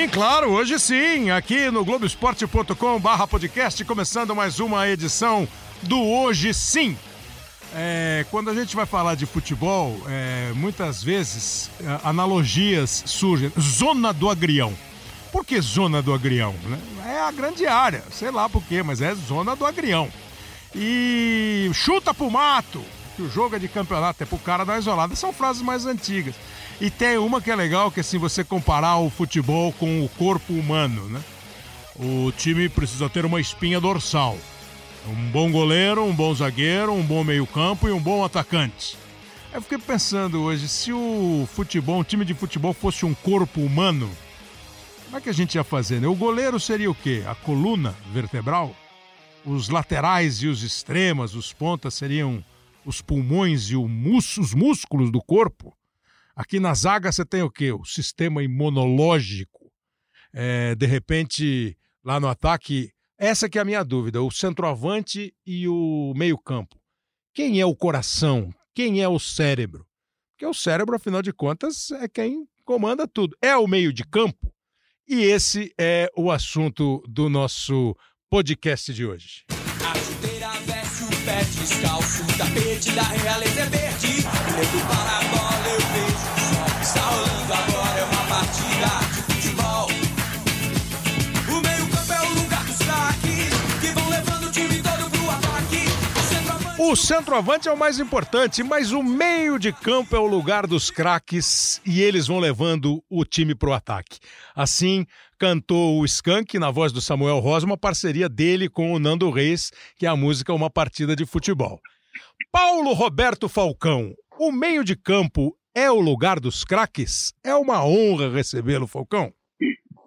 Sim, claro, hoje sim, aqui no Globoesporte.com barra podcast, começando mais uma edição do Hoje Sim. É, quando a gente vai falar de futebol, é, muitas vezes é, analogias surgem. Zona do Agrião. Por que zona do Agrião? Né? É a grande área, sei lá por quê, mas é zona do Agrião. E chuta pro mato, que o jogo é de campeonato, é pro cara da isolada. São frases mais antigas. E tem uma que é legal, que é assim, você comparar o futebol com o corpo humano, né? O time precisa ter uma espinha dorsal. Um bom goleiro, um bom zagueiro, um bom meio-campo e um bom atacante. Eu fiquei pensando hoje, se o futebol, um time de futebol fosse um corpo humano, como é que a gente ia fazer, né? O goleiro seria o quê? A coluna vertebral? Os laterais e os extremas, os pontas seriam os pulmões e os músculos do corpo? Aqui na zaga você tem o quê? O sistema imunológico. É, de repente, lá no ataque, essa que é a minha dúvida, o centroavante e o meio-campo. Quem é o coração? Quem é o cérebro? Porque o cérebro, afinal de contas, é quem comanda tudo. É o meio de campo? E esse é o assunto do nosso podcast de hoje. A chuteira veste o pé descalço, o tapete da realeza é verde. Levo para O centroavante é o mais importante, mas o meio de campo é o lugar dos craques e eles vão levando o time para o ataque. Assim, cantou o Skank, na voz do Samuel Rosa, uma parceria dele com o Nando Reis, que é a música Uma Partida de Futebol. Paulo Roberto Falcão, o meio de campo é o lugar dos craques? É uma honra recebê-lo, Falcão.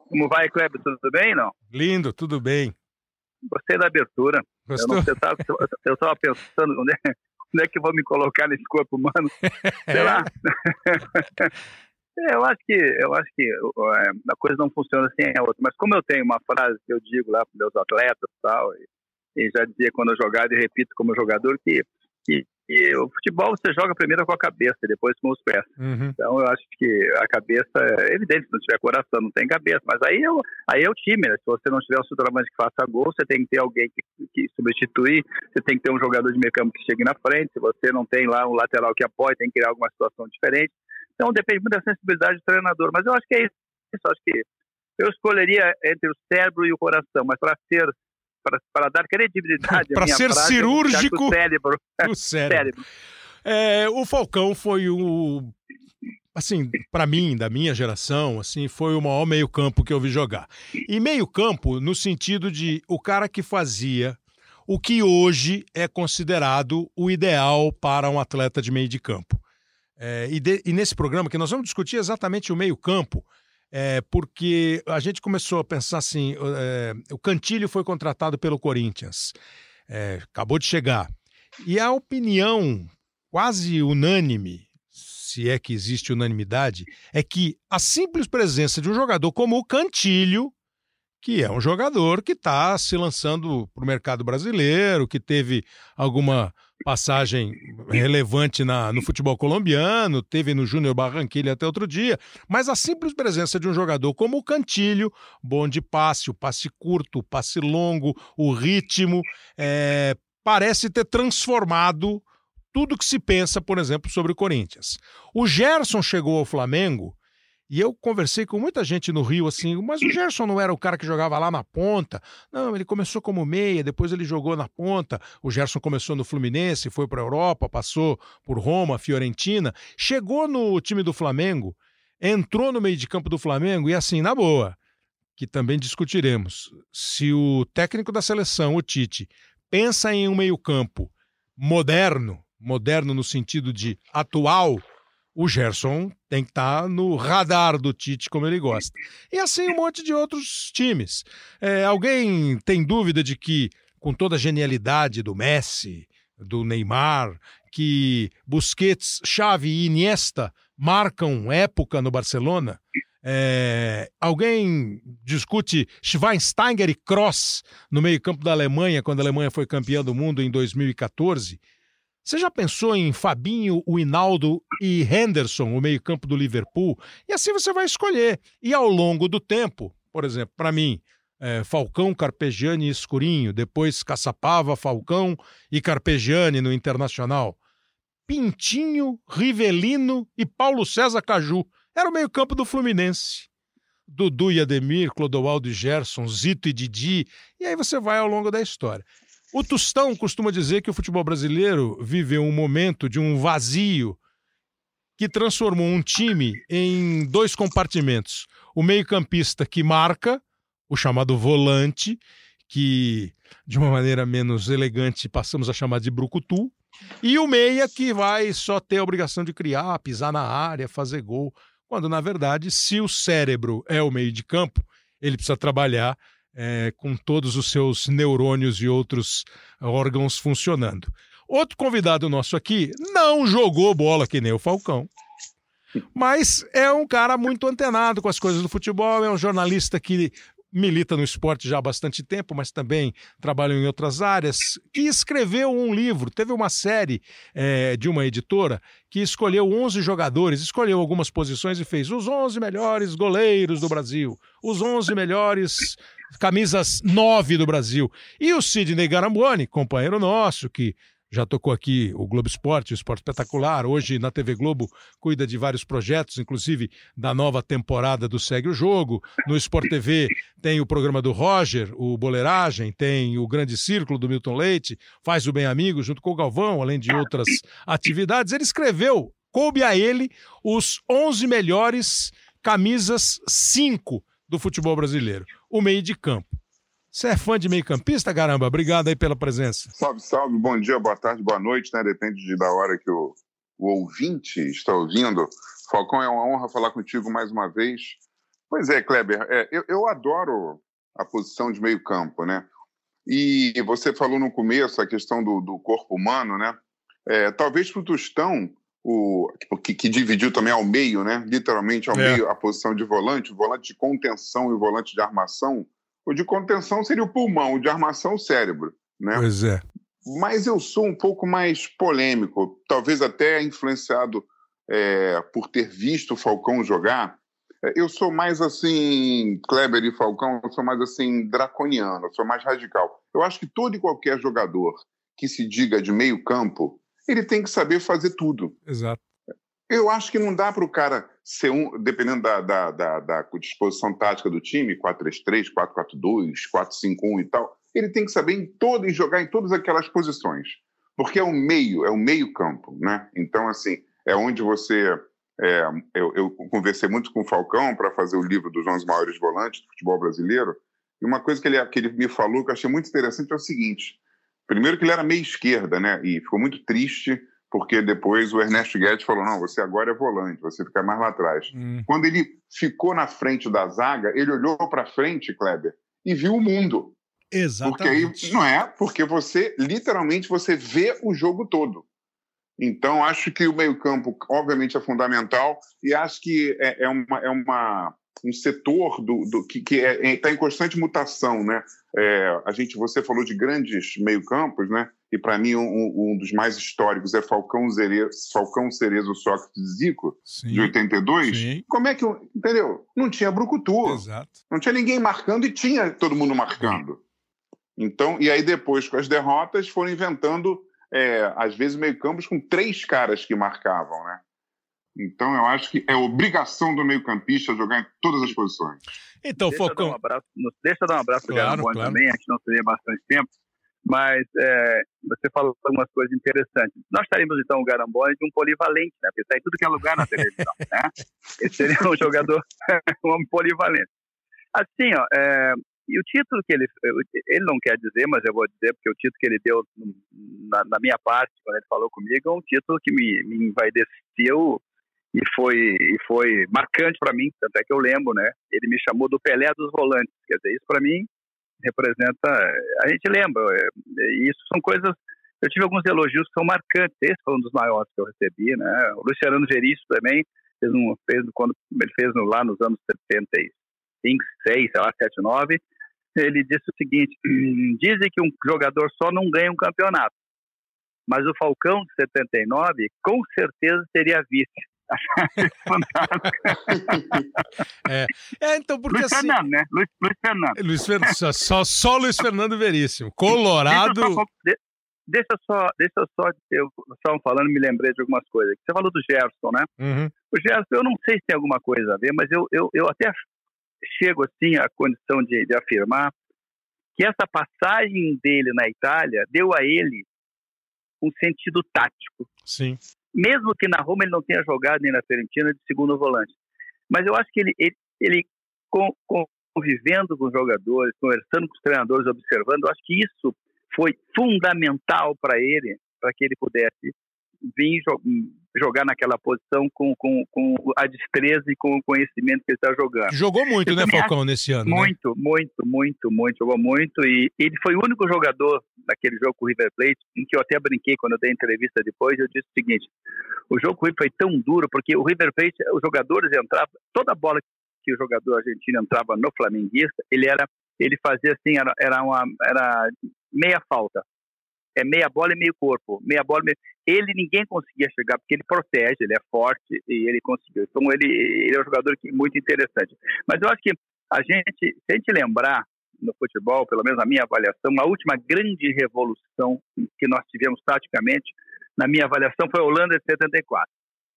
Como vai, Kleber? Tudo bem, não? Lindo, tudo bem. Gostei da abertura. Gostou? Eu, eu estava pensando onde é, onde é que eu vou me colocar nesse corpo humano. Sei lá. É, eu acho que eu acho que é, a coisa não funciona assim é outra. Mas como eu tenho uma frase que eu digo lá para meus atletas tal, e, e já dizia quando eu jogava e repito como jogador que, que e o futebol você joga primeiro com a cabeça e depois com os pés. Uhum. Então eu acho que a cabeça é evidente, se não tiver coração, não tem cabeça. Mas aí, eu, aí é o time, né? Se você não tiver um centroavante que faça gol, você tem que ter alguém que, que substitui, você tem que ter um jogador de meio campo que chegue na frente. Se você não tem lá um lateral que apoie, tem que criar alguma situação diferente. Então depende muito da sensibilidade do treinador. Mas eu acho que é isso. Eu acho que eu escolheria entre o cérebro e o coração, mas para ser para dar credibilidade para ser frase, cirúrgico o cérebro. O cérebro. É, o Falcão foi o assim, para mim, da minha geração, assim, foi o maior meio-campo que eu vi jogar. E meio-campo no sentido de o cara que fazia o que hoje é considerado o ideal para um atleta de meio de campo. É, e, de, e, nesse programa que nós vamos discutir exatamente o meio-campo, é, porque a gente começou a pensar assim: é, o Cantilho foi contratado pelo Corinthians, é, acabou de chegar. E a opinião quase unânime, se é que existe unanimidade, é que a simples presença de um jogador como o Cantilho que é um jogador que está se lançando para o mercado brasileiro, que teve alguma passagem relevante na, no futebol colombiano, teve no Júnior Barranquilla até outro dia, mas a simples presença de um jogador como o Cantilho, bom de passe, o passe curto, o passe longo, o ritmo, é, parece ter transformado tudo que se pensa, por exemplo, sobre o Corinthians. O Gerson chegou ao Flamengo e eu conversei com muita gente no Rio assim, mas o Gerson não era o cara que jogava lá na ponta. Não, ele começou como meia, depois ele jogou na ponta. O Gerson começou no Fluminense, foi para a Europa, passou por Roma, Fiorentina, chegou no time do Flamengo, entrou no meio de campo do Flamengo e assim, na boa, que também discutiremos. Se o técnico da seleção, o Tite, pensa em um meio-campo moderno, moderno no sentido de atual, o Gerson tem que estar tá no radar do Tite, como ele gosta. E assim um monte de outros times. É, alguém tem dúvida de que, com toda a genialidade do Messi, do Neymar, que Busquets, Xavi e Iniesta marcam época no Barcelona? É, alguém discute Schweinsteiger e Kroos no meio-campo da Alemanha, quando a Alemanha foi campeã do mundo em 2014? Você já pensou em Fabinho, o Hinaldo e Henderson, o meio-campo do Liverpool? E assim você vai escolher. E ao longo do tempo, por exemplo, para mim, é, Falcão, Carpegiani e Escurinho, depois Caçapava, Falcão e Carpegiani no Internacional. Pintinho, Rivelino e Paulo César Caju. Era o meio-campo do Fluminense. Dudu e Ademir, Clodoaldo e Gerson, Zito e Didi. E aí você vai ao longo da história. O Tostão costuma dizer que o futebol brasileiro viveu um momento de um vazio que transformou um time em dois compartimentos. O meio-campista que marca, o chamado volante, que de uma maneira menos elegante passamos a chamar de brucutu, e o meia que vai só ter a obrigação de criar, pisar na área, fazer gol, quando na verdade, se o cérebro é o meio de campo, ele precisa trabalhar é, com todos os seus neurônios e outros órgãos funcionando. Outro convidado nosso aqui não jogou bola que nem o Falcão, mas é um cara muito antenado com as coisas do futebol, é um jornalista que milita no esporte já há bastante tempo, mas também trabalha em outras áreas, que escreveu um livro, teve uma série é, de uma editora que escolheu 11 jogadores, escolheu algumas posições e fez os 11 melhores goleiros do Brasil, os 11 melhores camisas 9 do Brasil. E o Sidney Garamboni, companheiro nosso, que já tocou aqui o Globo Esporte, o Esporte Espetacular. Hoje, na TV Globo, cuida de vários projetos, inclusive da nova temporada do Segue o Jogo. No Sport TV tem o programa do Roger, o Boleiragem, tem o Grande Círculo do Milton Leite, faz o Bem Amigo junto com o Galvão, além de outras atividades. Ele escreveu, coube a ele, os 11 melhores camisas 5 do futebol brasileiro, o meio de campo. Você é fã de meio-campista, caramba? Obrigado aí pela presença. Salve, salve, bom dia, boa tarde, boa noite, né? Depende de, da hora que o, o ouvinte está ouvindo. Falcão, é uma honra falar contigo mais uma vez. Pois é, Kleber, é, eu, eu adoro a posição de meio-campo, né? E você falou no começo a questão do, do corpo humano, né? É, talvez para o Tostão, o, que, que, dividiu também ao meio, né? Literalmente ao é. meio, a posição de volante, volante de contenção e volante de armação o de contenção seria o pulmão, o de armação o cérebro, né? Pois é. Mas eu sou um pouco mais polêmico, talvez até influenciado é, por ter visto o Falcão jogar. É, eu sou mais assim, Kleber e Falcão, eu sou mais assim, draconiano, eu sou mais radical. Eu acho que todo e qualquer jogador que se diga de meio campo, ele tem que saber fazer tudo. Exato. Eu acho que não dá para o cara ser um, dependendo da, da, da, da disposição tática do time, 4-3-3, 4-4-2, 4-5-1 e tal, ele tem que saber em todo e jogar em todas aquelas posições. Porque é o meio, é o meio-campo, né? Então, assim, é onde você. É, eu, eu, conversei muito com o Falcão para fazer o livro dos 11 maiores volantes do futebol brasileiro, e uma coisa que ele, que ele me falou que eu achei muito interessante é o seguinte: primeiro, que ele era meio esquerda, né? E ficou muito triste porque depois o Ernesto Guedes falou: não, você agora é volante, você fica mais lá atrás. Hum. Quando ele ficou na frente da zaga, ele olhou para frente, Kleber, e viu o mundo. Exatamente. Porque aí, não é? Porque você, literalmente, você vê o jogo todo. Então, acho que o meio-campo, obviamente, é fundamental e acho que é, é uma, é uma um setor do, do que está é, tá em constante mutação, né? É, a gente, você falou de grandes meio-campos, né? E para mim um, um, dos mais históricos é Falcão, Cerezo, Falcão Cerezo Sócrates Zico, sim, de 82. Sim. Como é que, entendeu? Não tinha brucutu. Exato. Não tinha ninguém marcando e tinha todo mundo marcando. Então, e aí depois com as derrotas foram inventando é, às vezes meio-campos com três caras que marcavam, né? Então, eu acho que é obrigação do meio-campista jogar em todas as posições. Então, deixa Focão. Eu um abraço, deixa eu dar um abraço para claro, o claro. também, a gente não teria bastante tempo, mas é, você falou algumas coisas interessantes. Nós estaríamos, então, o Garambone de um polivalente, né? Porque está em tudo que é lugar na televisão, né? Ele seria um jogador, um polivalente. Assim, ó, é, e o título que ele, ele não quer dizer, mas eu vou dizer, porque o título que ele deu na, na minha parte, quando ele falou comigo, é um título que me, me envaideceu e foi, e foi marcante para mim, tanto é que eu lembro, né? Ele me chamou do Pelé dos volantes, quer dizer, isso para mim representa, a gente lembra, é, e isso são coisas, eu tive alguns elogios que são marcantes, esse foi um dos maiores que eu recebi, né? O Luciano Veríssimo também fez um, fez quando ele fez no, lá nos anos 75, 6, sei lá, 7, 9, ele disse o seguinte, dizem que um jogador só não ganha um campeonato, Mas o Falcão de 79, com certeza seria vice. É. é, então, porque Luiz assim... Fernando, né? Luiz, Luiz Fernando. Luiz Fernando só, só, só Luiz Fernando Veríssimo. Colorado. Deixa, só, deixa só, deixa só, eu só falando, me lembrei de algumas coisas. Você falou do Gerson, né? Uhum. O Gerson, eu não sei se tem alguma coisa a ver, mas eu, eu, eu até chego assim à condição de, de afirmar que essa passagem dele na Itália deu a ele um sentido tático. Sim. Mesmo que na Roma ele não tenha jogado nem na Fiorentina de segundo volante. Mas eu acho que ele, ele, ele convivendo com os jogadores, conversando com os treinadores, observando, eu acho que isso foi fundamental para ele, para que ele pudesse vir jogar naquela posição com, com, com a destreza e com o conhecimento que ele está jogando. Jogou muito, eu né, Falcão, nesse ano? Muito, né? muito, muito, muito. Jogou muito e ele foi o único jogador naquele jogo com o River Plate em que eu até brinquei quando eu dei entrevista depois. Eu disse o seguinte: o jogo com o River foi tão duro porque o River Plate, os jogadores entravam, toda bola que o jogador argentino entrava no flamenguista, ele era, ele fazia assim, era, era uma, era meia falta é meia bola e meio corpo, meia bola. Meio... Ele ninguém conseguia chegar porque ele protege, ele é forte e ele conseguiu. Então ele, ele é um jogador que, muito interessante. Mas eu acho que a gente, se a gente lembrar no futebol, pelo menos na minha avaliação, a última grande revolução que nós tivemos taticamente, na minha avaliação, foi a Holanda de 74,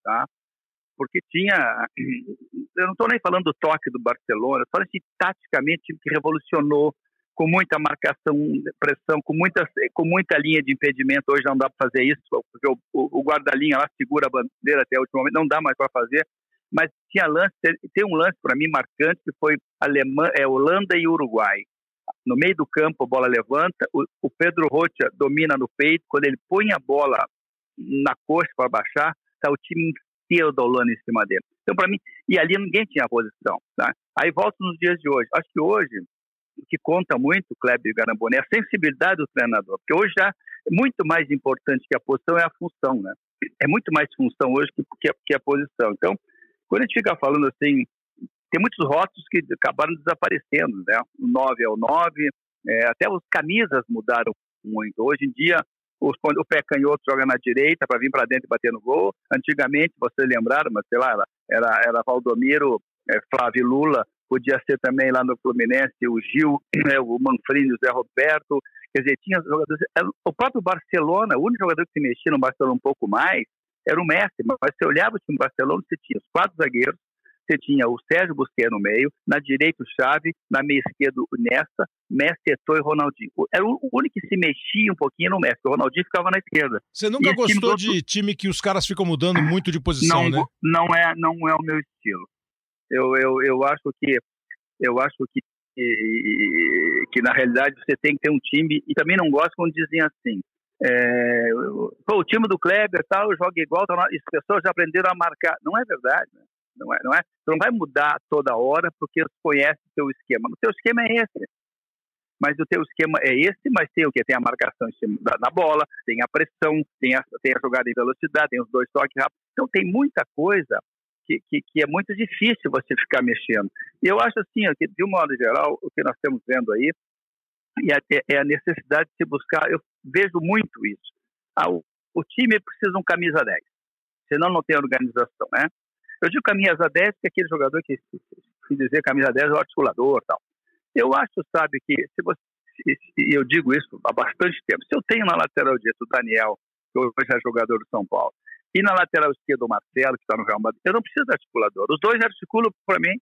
tá? Porque tinha, eu não estou nem falando do toque do Barcelona, só assim, taticamente que revolucionou com muita marcação, pressão, com muita, com muita linha de impedimento. Hoje não dá para fazer isso, porque o, o, guarda-linha lá segura a bandeira até o último momento, não dá mais para fazer. Mas tinha lance, tem um lance para mim marcante que foi Alemã, é, Holanda e Uruguai. No meio do campo, a bola levanta, o, o Pedro Rocha domina no peito, quando ele põe a bola na coxa para baixar, está o time inteiro da Holanda em cima dele. Então, para mim, e ali ninguém tinha posição. Tá? Aí volto nos dias de hoje. Acho que hoje que conta muito, Kleber Garamboni, é a sensibilidade do treinador, porque hoje já é muito mais importante que a posição é a função, né? É muito mais função hoje que, que, a, que a posição. Então, quando a gente fica falando assim, tem muitos rótulos que acabaram desaparecendo, né? O 9 é o 9, é, até as camisas mudaram muito. Hoje em dia, os, o pé canhoto joga na direita para vir para dentro e bater no gol. Antigamente, vocês lembraram, mas sei lá, era, era Valdomiro, é, Flávio Lula, podia ser também lá no Fluminense o Gil, né, o Manfrini, o Zé Roberto, quer dizer, tinha jogadores. O próprio Barcelona, o único jogador que se mexia no Barcelona um pouco mais era o Messi, mas você olhava o time do Barcelona, você tinha os quatro zagueiros, você tinha o Sérgio Busquets no meio, na direita o Xavi, na meia esquerda o Nesta, Messi, Eto'o e Ronaldinho. Era o único que se mexia um pouquinho no Messi, o Ronaldinho ficava na esquerda. Você nunca gostou time de time que os caras ficam mudando muito de posição, não, né? Não é, não é o meu estilo. Eu, eu, eu acho que eu acho que, que, que na realidade você tem que ter um time e também não gosto quando dizem assim é, o time do Kleber tal joga igual, tá, as pessoas já aprenderam a marcar. Não é verdade, né? não é, não é. Você não vai mudar toda hora porque conhece o seu esquema. O seu esquema é esse. Mas o teu esquema é esse, mas tem o que? Tem a marcação da bola, tem a pressão, tem a, tem a jogada em velocidade, tem os dois toques rápidos. Então tem muita coisa que, que, que, é muito difícil você ficar mexendo. E eu acho assim, que de um modo geral, o que nós estamos vendo aí é a necessidade de se buscar, eu vejo muito isso. Ah, o, o, time precisa de um camisa 10, senão não tem organização, né? Eu digo camisa 10 que é aquele jogador que, se dizer camisa 10 é o articulador tal. Eu acho, sabe, que se você, e eu digo isso há bastante tempo, se eu tenho na lateral direita o Daniel, que hoje é jogador do São Paulo, e na lateral esquerda, o Marcelo, que está no Real Madrid. Eu não preciso de articulador. Os dois articulam para mim.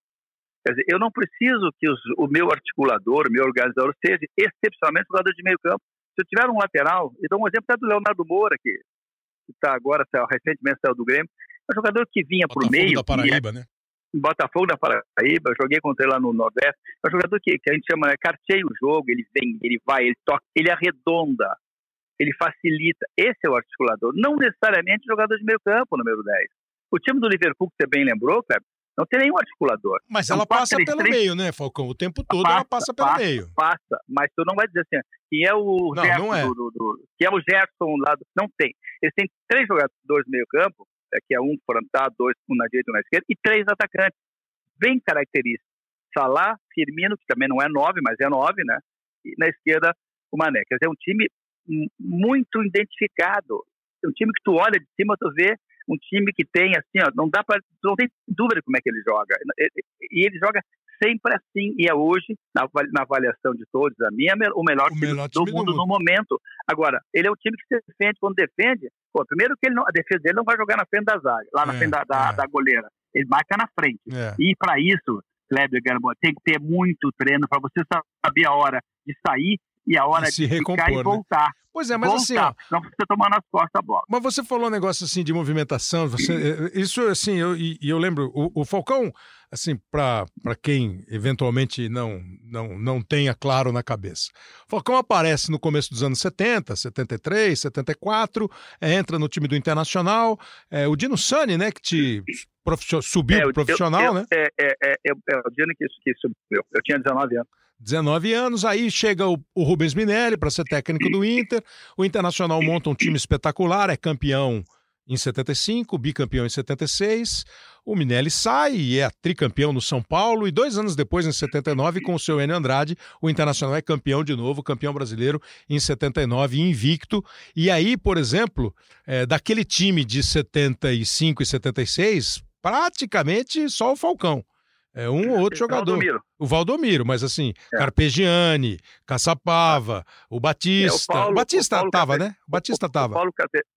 Quer dizer, eu não preciso que os, o meu articulador, o meu organizador, seja excepcionalmente jogador de meio campo. Se eu tiver um lateral, e dou um exemplo até do Leonardo Moura, que está agora, recentemente saiu do Grêmio, é um jogador que vinha por meio. da Paraíba, né? Botafogo da Paraíba, joguei contra ele lá no Nordeste. É um jogador que, que a gente chama, né, carteia o jogo, ele vem, ele vai, ele toca, ele arredonda ele facilita. Esse é o articulador. Não necessariamente jogador de meio campo, número 10. O time do Liverpool, que você bem lembrou, Kleber, não tem nenhum articulador. Mas ela passa pelo meio, né, Falcão? O tempo todo passa, ela passa pelo passa, meio. Passa, mas tu não vai dizer assim, que é o não, Gerson não é. Do, do, que é o Gerson lá do, Não tem. Eles têm três jogadores meio campo, é, que é um frontado, dois, um na direita e um na esquerda, e três atacantes. Bem característicos. Salah, Firmino, que também não é nove, mas é nove, né? E na esquerda, o Mané. Quer dizer, um time muito identificado. É um time que tu olha de cima, tu vê um time que tem assim, ó, não dá para, não tem dúvida como é que ele joga. E ele joga sempre assim, e é hoje, na, na avaliação de todos, a minha, o melhor, o time, melhor time do, mundo do mundo no momento. Agora, ele é o time que se defende, quando defende, pô, primeiro que ele não, a defesa dele não vai jogar na frente da zaga, lá na é, frente da, da, é. da, goleira, ele marca na frente. É. E para isso, Kleber Gamboa, tem que ter muito treino para você saber a hora de sair e a hora de ficar e né? voltar. Né? Pois é, mas voltar, assim. Ó, não você tomar nas costas a bola. Mas você falou um negócio assim de movimentação. Você, eh, isso, assim, eu, e eu lembro, o, o Falcão, assim, para quem eventualmente não, não, não tenha claro na cabeça. O Falcão aparece no começo dos anos 70, 73, 74, é, entra no time do Internacional. É, o Dino Sani, né, que te subiu é, profissional, eu, né? É, é, é, é, o Dino que, que subiu. Eu tinha 19 anos. 19 anos, aí chega o, o Rubens Minelli para ser técnico do Inter. O Internacional monta um time espetacular, é campeão em 75, bicampeão em 76. O Minelli sai e é tricampeão no São Paulo. E dois anos depois, em 79, com o seu Enio Andrade, o Internacional é campeão de novo, campeão brasileiro em 79, invicto. E aí, por exemplo, é, daquele time de 75 e 76, praticamente só o Falcão. É um ou outro jogador. Valdomiro. O Valdomiro, mas assim, é. Carpegiani, Caçapava, o Batista. É, o, Paulo, o Batista o tava, né? O Batista tava. O Paulo,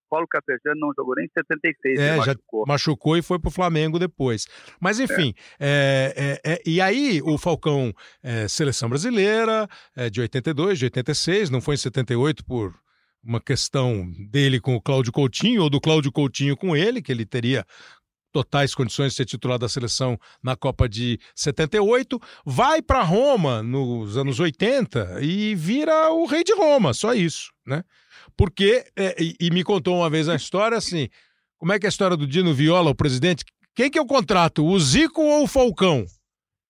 Paulo Carpegiani não jogou nem em 76. É, já machucou. machucou e foi pro Flamengo depois. Mas enfim, é. é, é e aí o Falcão, é, seleção brasileira, de 82, de 86, não foi em 78 por uma questão dele com o Cláudio Coutinho, ou do Cláudio Coutinho com ele, que ele teria totais condições de ser titular da seleção na Copa de 78, vai para Roma nos anos 80 e vira o rei de Roma, só isso, né? Porque, é, e, e, me contou uma vez a história assim, como é que é a história do Dino Viola, o presidente, quem que o contrato, o Zico ou o Falcão?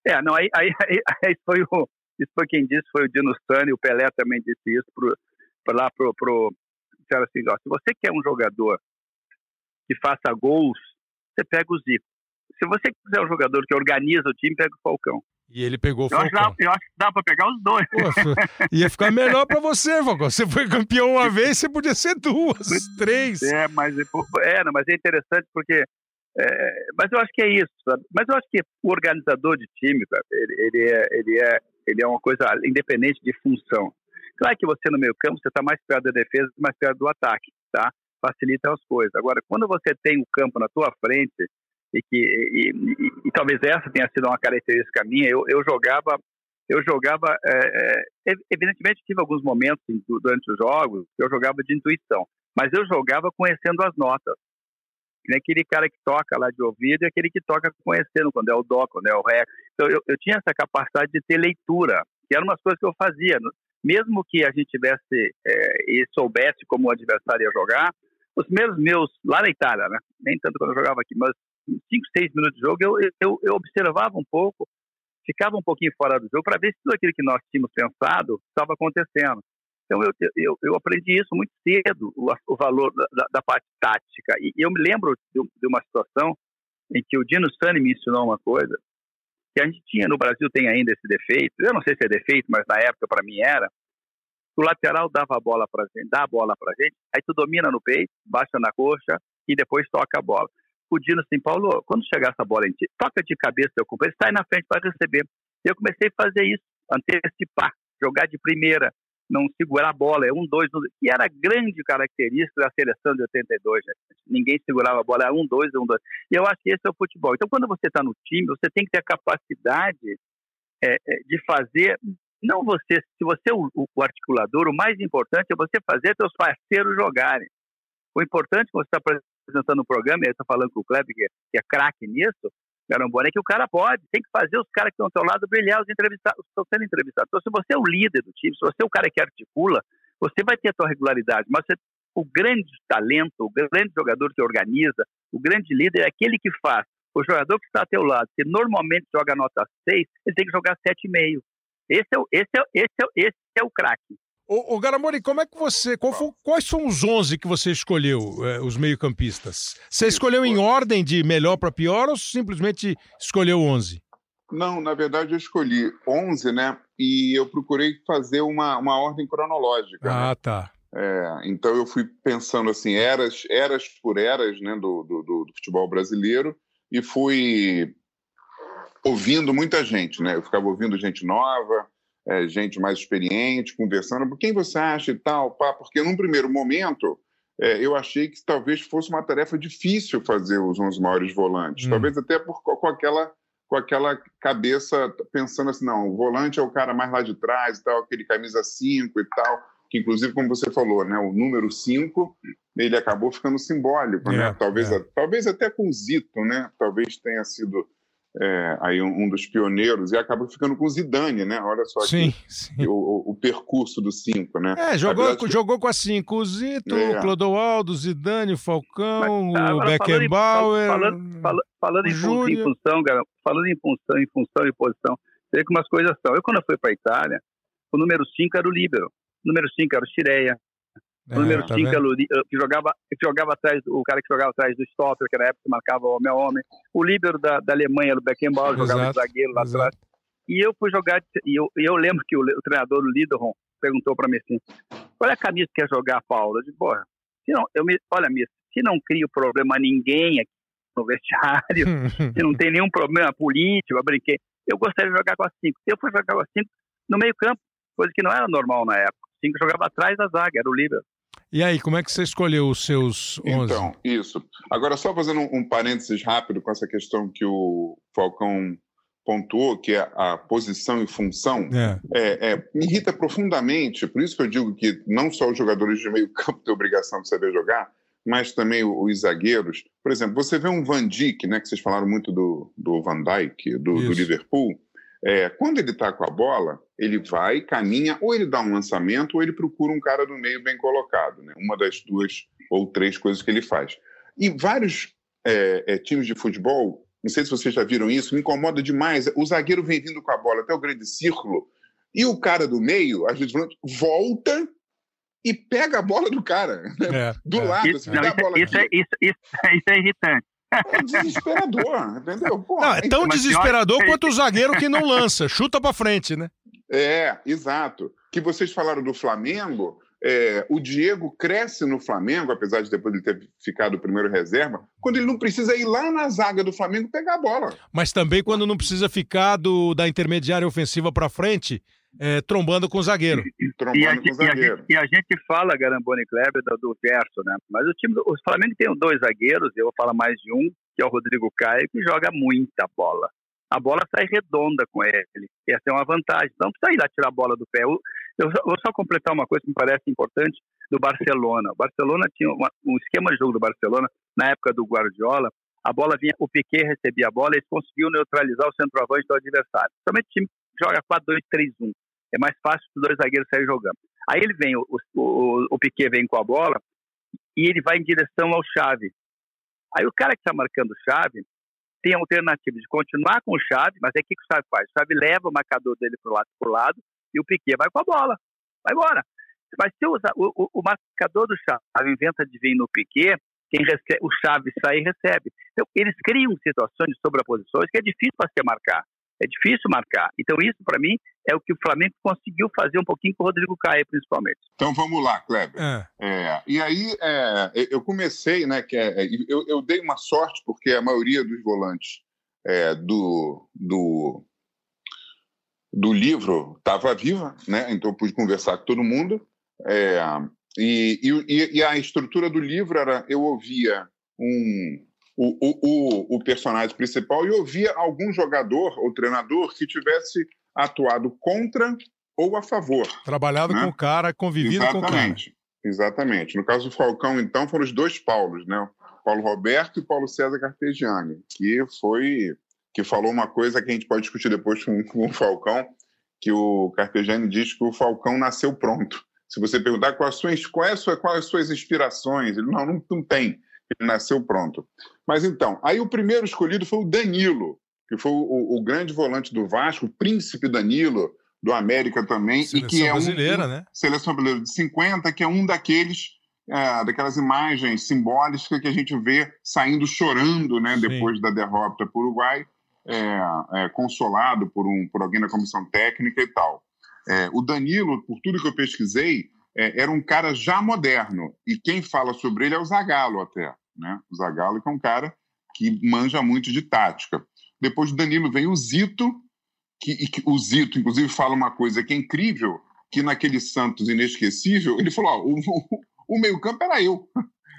É, não, aí, aí, aí, aí foi o, isso foi quem disse, foi o Dino Sani, o Pelé também disse isso pro, pro lá pro, pro assim, ó, se você quer um jogador que faça gols você pega o Zico. Se você quiser um jogador que organiza o time, pega o Falcão. E ele pegou o Falcão. Eu acho, eu acho que dá para pegar os dois. Poxa, ia ficar melhor para você, Falcão. Você foi campeão uma vez, você podia ser duas, três. É, mas é, é, mas é interessante porque. É, mas eu acho que é isso, sabe? Mas eu acho que o organizador de time, ele, ele, é, ele, é, ele é uma coisa independente de função. Claro que você no meio campo, você está mais perto da defesa, mais perto do ataque, tá? Facilita as coisas. Agora, quando você tem o campo na tua frente, e que e, e, e talvez essa tenha sido uma característica minha, eu, eu jogava eu jogava, é, é, evidentemente tive alguns momentos durante os jogos que eu jogava de intuição, mas eu jogava conhecendo as notas. Nem aquele cara que toca lá de ouvido e aquele que toca conhecendo, quando é o dó, quando é o ré. Então eu, eu tinha essa capacidade de ter leitura, que eram umas coisas que eu fazia. Mesmo que a gente tivesse é, e soubesse como o adversário ia jogar, os primeiros meus, lá na Itália, né? nem tanto quando eu jogava aqui, mas 5, 6 minutos de jogo, eu, eu, eu, observava um pouco, ficava um pouquinho fora do jogo para ver se tudo aquilo que nós tínhamos pensado estava acontecendo. Então eu, eu, eu aprendi isso muito cedo, o, o valor da, da, parte tática. E eu me lembro de, de, uma situação em que o Dino Sani me ensinou uma coisa, que a gente tinha no Brasil, tem ainda esse defeito, eu não sei se é defeito, mas na época para mim era, o lateral dava a bola para gente, dá a bola para gente, aí tu domina no peito, baixa na coxa e depois toca a bola. O Dino assim, Paulo, quando chegar essa bola em ti, toca de cabeça teu companheiro, sai na frente para receber. E eu comecei a fazer isso, antecipar, jogar de primeira, não segurar a bola, é um, dois, um, que era grande característica da seleção de 82, gente. Ninguém segurava a bola, era um, dois, um, dois. E eu acho que esse é o futebol. Então, quando você está no time, você tem que ter a capacidade é, é de fazer não você, se você é o, o, articulador, o mais importante é você fazer seus parceiros jogarem. O importante quando você está apresentando o programa, e está falando com o Kleber, que, é, é craque nisso, Garambona, é que o cara pode, tem que fazer os caras que estão ao seu lado brilhar, os entrevistados, estão sendo entrevistados. Então, se você é o líder do time, se você é o cara que articula, você vai ter a sua regularidade, mas você, o grande talento, o grande jogador que organiza, o grande líder é aquele que faz. O jogador que está ao teu lado, que normalmente joga nota 6, ele tem que jogar 7,5. Esse é o, esse é, esse é, esse é o craque. Ô, ô Garamori, como é que você. Foi, quais são os 11 que você escolheu, é, os meio-campistas? Você escolheu em ordem de melhor para pior ou simplesmente escolheu 11? Não, na verdade eu escolhi 11, né? E eu procurei fazer uma, uma ordem cronológica. Ah, né? tá. É, então eu fui pensando assim, eras, eras por eras né, do, do, do, futebol brasileiro e fui ouvindo muita gente, né? Eu ficava ouvindo gente nova, é, gente mais experiente, conversando, quem você acha e tal, pá, porque num primeiro momento é, eu achei que talvez fosse uma tarefa difícil fazer os 11 maiores volantes, hum. talvez até por, com aquela com aquela cabeça pensando assim, não, o volante é o cara mais lá de trás e tal, aquele camisa 5 e tal que inclusive, como você falou, né, o número 5, ele acabou ficando simbólico, né? Talvez, é. talvez até com o Zito, né? Talvez tenha sido é, aí um, um, dos pioneiros e acabou ficando com o Zidane, né? Olha só sim, aqui, sim. O, o, percurso do 5, né? É, jogou, verdade, jogou com a 5, o Zito, é. o Clodoaldo, Zidane, o Falcão, Mas, o Beckenbauer... Falando, falando, falando em, função, cara, falando em função, em função e posição, sei que umas coisas são. Eu, quando eu fui para a Itália, o número 5 era o líbero número 5 era o Chireia. O é, número 5 tá era o que jogava, que jogava atrás, o cara que jogava atrás do Stopper, que na época marcava homem a homem. O líbero da, da Alemanha o Beckenbauer, jogava de zagueiro lá exato. atrás. E eu fui jogar, e eu, eu lembro que o, o treinador, o Lideron, perguntou para mim assim: qual é a camisa que quer jogar, Paulo? Eu disse, porra, se não, eu me, olha, Miss, se não crio problema a ninguém aqui no vestiário, se não tem nenhum problema político, eu brinquei, eu gostaria de jogar com a 5. Eu fui jogar com a 5 no meio-campo, coisa que não era normal na época cinco jogava atrás da zaga, era o líder. E aí, como é que você escolheu os seus 11? Então, isso. Agora, só fazendo um, um parênteses rápido com essa questão que o Falcão pontuou, que é a posição e função, é. É, é, me irrita profundamente. Por isso que eu digo que não só os jogadores de meio campo têm obrigação de saber jogar, mas também os zagueiros. Por exemplo, você vê um Van Dijk, né, que vocês falaram muito do, do Van Dijk, do, do Liverpool, é, quando ele está com a bola, ele vai, caminha, ou ele dá um lançamento, ou ele procura um cara do meio bem colocado. Né? Uma das duas ou três coisas que ele faz. E vários é, é, times de futebol, não sei se vocês já viram isso, me incomoda demais. O zagueiro vem vindo com a bola até o grande círculo, e o cara do meio, às vezes, volta e pega a bola do cara, né? é, do é. lado. Isso, assim, não, isso, isso, isso, isso, é irritante. É desesperador, entendeu? Não, é tão desesperador quanto o zagueiro que não lança, chuta para frente, né? É, exato. Que vocês falaram do Flamengo, é, o Diego cresce no Flamengo, apesar de depois de ter ficado o primeiro reserva, quando ele não precisa ir lá na zaga do Flamengo pegar a bola. Mas também quando não precisa ficar do, da intermediária ofensiva para frente, é, trombando com o zagueiro. trombando e a, com o zagueiro. E a, gente, e a gente fala, Garamboni Kleber, do, do, verso, né? Mas o time, o Flamengo tem dois zagueiros, eu vou falar mais de um, que é o Rodrigo Caio, que joga muita bola. A bola sai redonda com ele. Essa é uma vantagem. Não precisa ir lá tirar a bola do pé. Eu, eu vou só completar uma coisa que me parece importante do Barcelona. O Barcelona tinha uma, um esquema de jogo do Barcelona na época do Guardiola. A bola vinha, o Piquet recebia a bola, eles conseguiam neutralizar o centroavante do adversário. Somente o time joga 4-2-3-1 é mais fácil os dois zagueiros saírem jogando. Aí ele vem, o, o, o Piquet vem com a bola e ele vai em direção ao chave. Aí o cara que está marcando o chave tem a alternativa de continuar com o chave, mas é o que, que o chave faz? O chave leva o marcador dele para o lado, pro lado e o Piquet vai com a bola. Vai embora. Mas se o, o, o marcador do chave inventa de vir no Piquet, quem recebe, o chave sai e recebe. Então, eles criam situações de sobreposições que é difícil para se marcar é difícil marcar. Então, isso, para mim, é o que o Flamengo conseguiu fazer um pouquinho com o Rodrigo Caia, principalmente. Então, vamos lá, Kleber. É. É, e aí, é, eu comecei, né, que é, é, eu, eu, dei uma sorte, porque a maioria dos volantes é, do, do, do livro estava viva, né, então eu pude conversar com todo mundo. E, e, e a estrutura do livro era, eu ouvia um, o, o, o, personagem principal e ouvia algum jogador ou treinador que tivesse atuado contra ou a favor. Trabalhado né? com o cara, convivido Exatamente. com o cara. Exatamente. No caso do Falcão, então, foram os dois Paulos, né? Paulo Roberto e Paulo César Carpegiani, que foi que falou uma coisa que a gente pode discutir depois com, com o Falcão, que o Carpegiani diz que o Falcão nasceu pronto. Se você perguntar quais, suas, quais, quais as suas inspirações, ele não, não, não tem ele nasceu pronto. Mas então, aí o primeiro escolhido foi o Danilo, que foi o, o grande volante do Vasco, o príncipe Danilo, do América também. Seleção e que é brasileira, um, né? Seleção brasileira de 50, que é um daqueles. É, daquelas imagens simbólicas que a gente vê saindo chorando né, depois da derrota para o Uruguai, é, é, consolado por, um, por alguém da comissão técnica e tal. É, o Danilo, por tudo que eu pesquisei, é, era um cara já moderno. E quem fala sobre ele é o Zagallo até. Né? O Zagallo que é um cara que manja muito de tática. Depois do Danilo vem o Zito, que, que, o Zito, inclusive, fala uma coisa que é incrível, que naquele Santos inesquecível, ele falou, ó, o, o, o meio-campo era eu.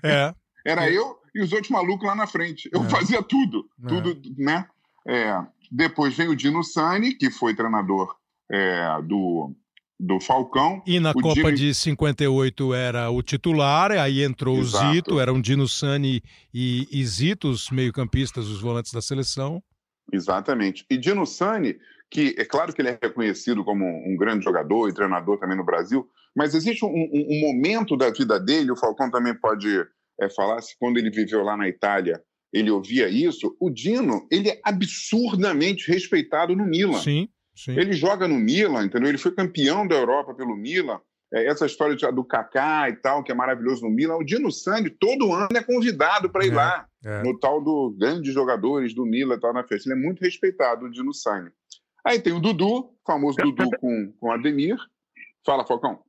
É. era é. eu e os outros malucos lá na frente. Eu é. fazia tudo, é. tudo, né? É. Depois vem o Dino Sani, que foi treinador é, do, do Falcão. E na Copa Dino... de 58 era o titular, aí entrou Exato. o Zito, eram Dino Sani e, e Zito, os meio-campistas, os volantes da seleção. Exatamente. E Dino Sani, que é claro que ele é reconhecido como um grande jogador e treinador também no Brasil, mas existe um, um, um momento da vida dele, o Falcão também pode é, falar, se quando ele viveu lá na Itália, ele ouvia isso, o Dino, ele é absurdamente respeitado no Milan. Sim, sim. Ele joga no Milan, entendeu? Ele foi campeão da Europa pelo Milan. É, essa história de, do Kaká e tal, que é maravilhoso no Milan. O Dino Sandi, todo ano, é convidado para ir é, lá, é. no tal do grandes jogadores do Milan e tal, na festa. Ele é muito respeitado, o Dino Sandi. Aí tem o Dudu, famoso Dudu com, com Ademir. Fala, Falcão.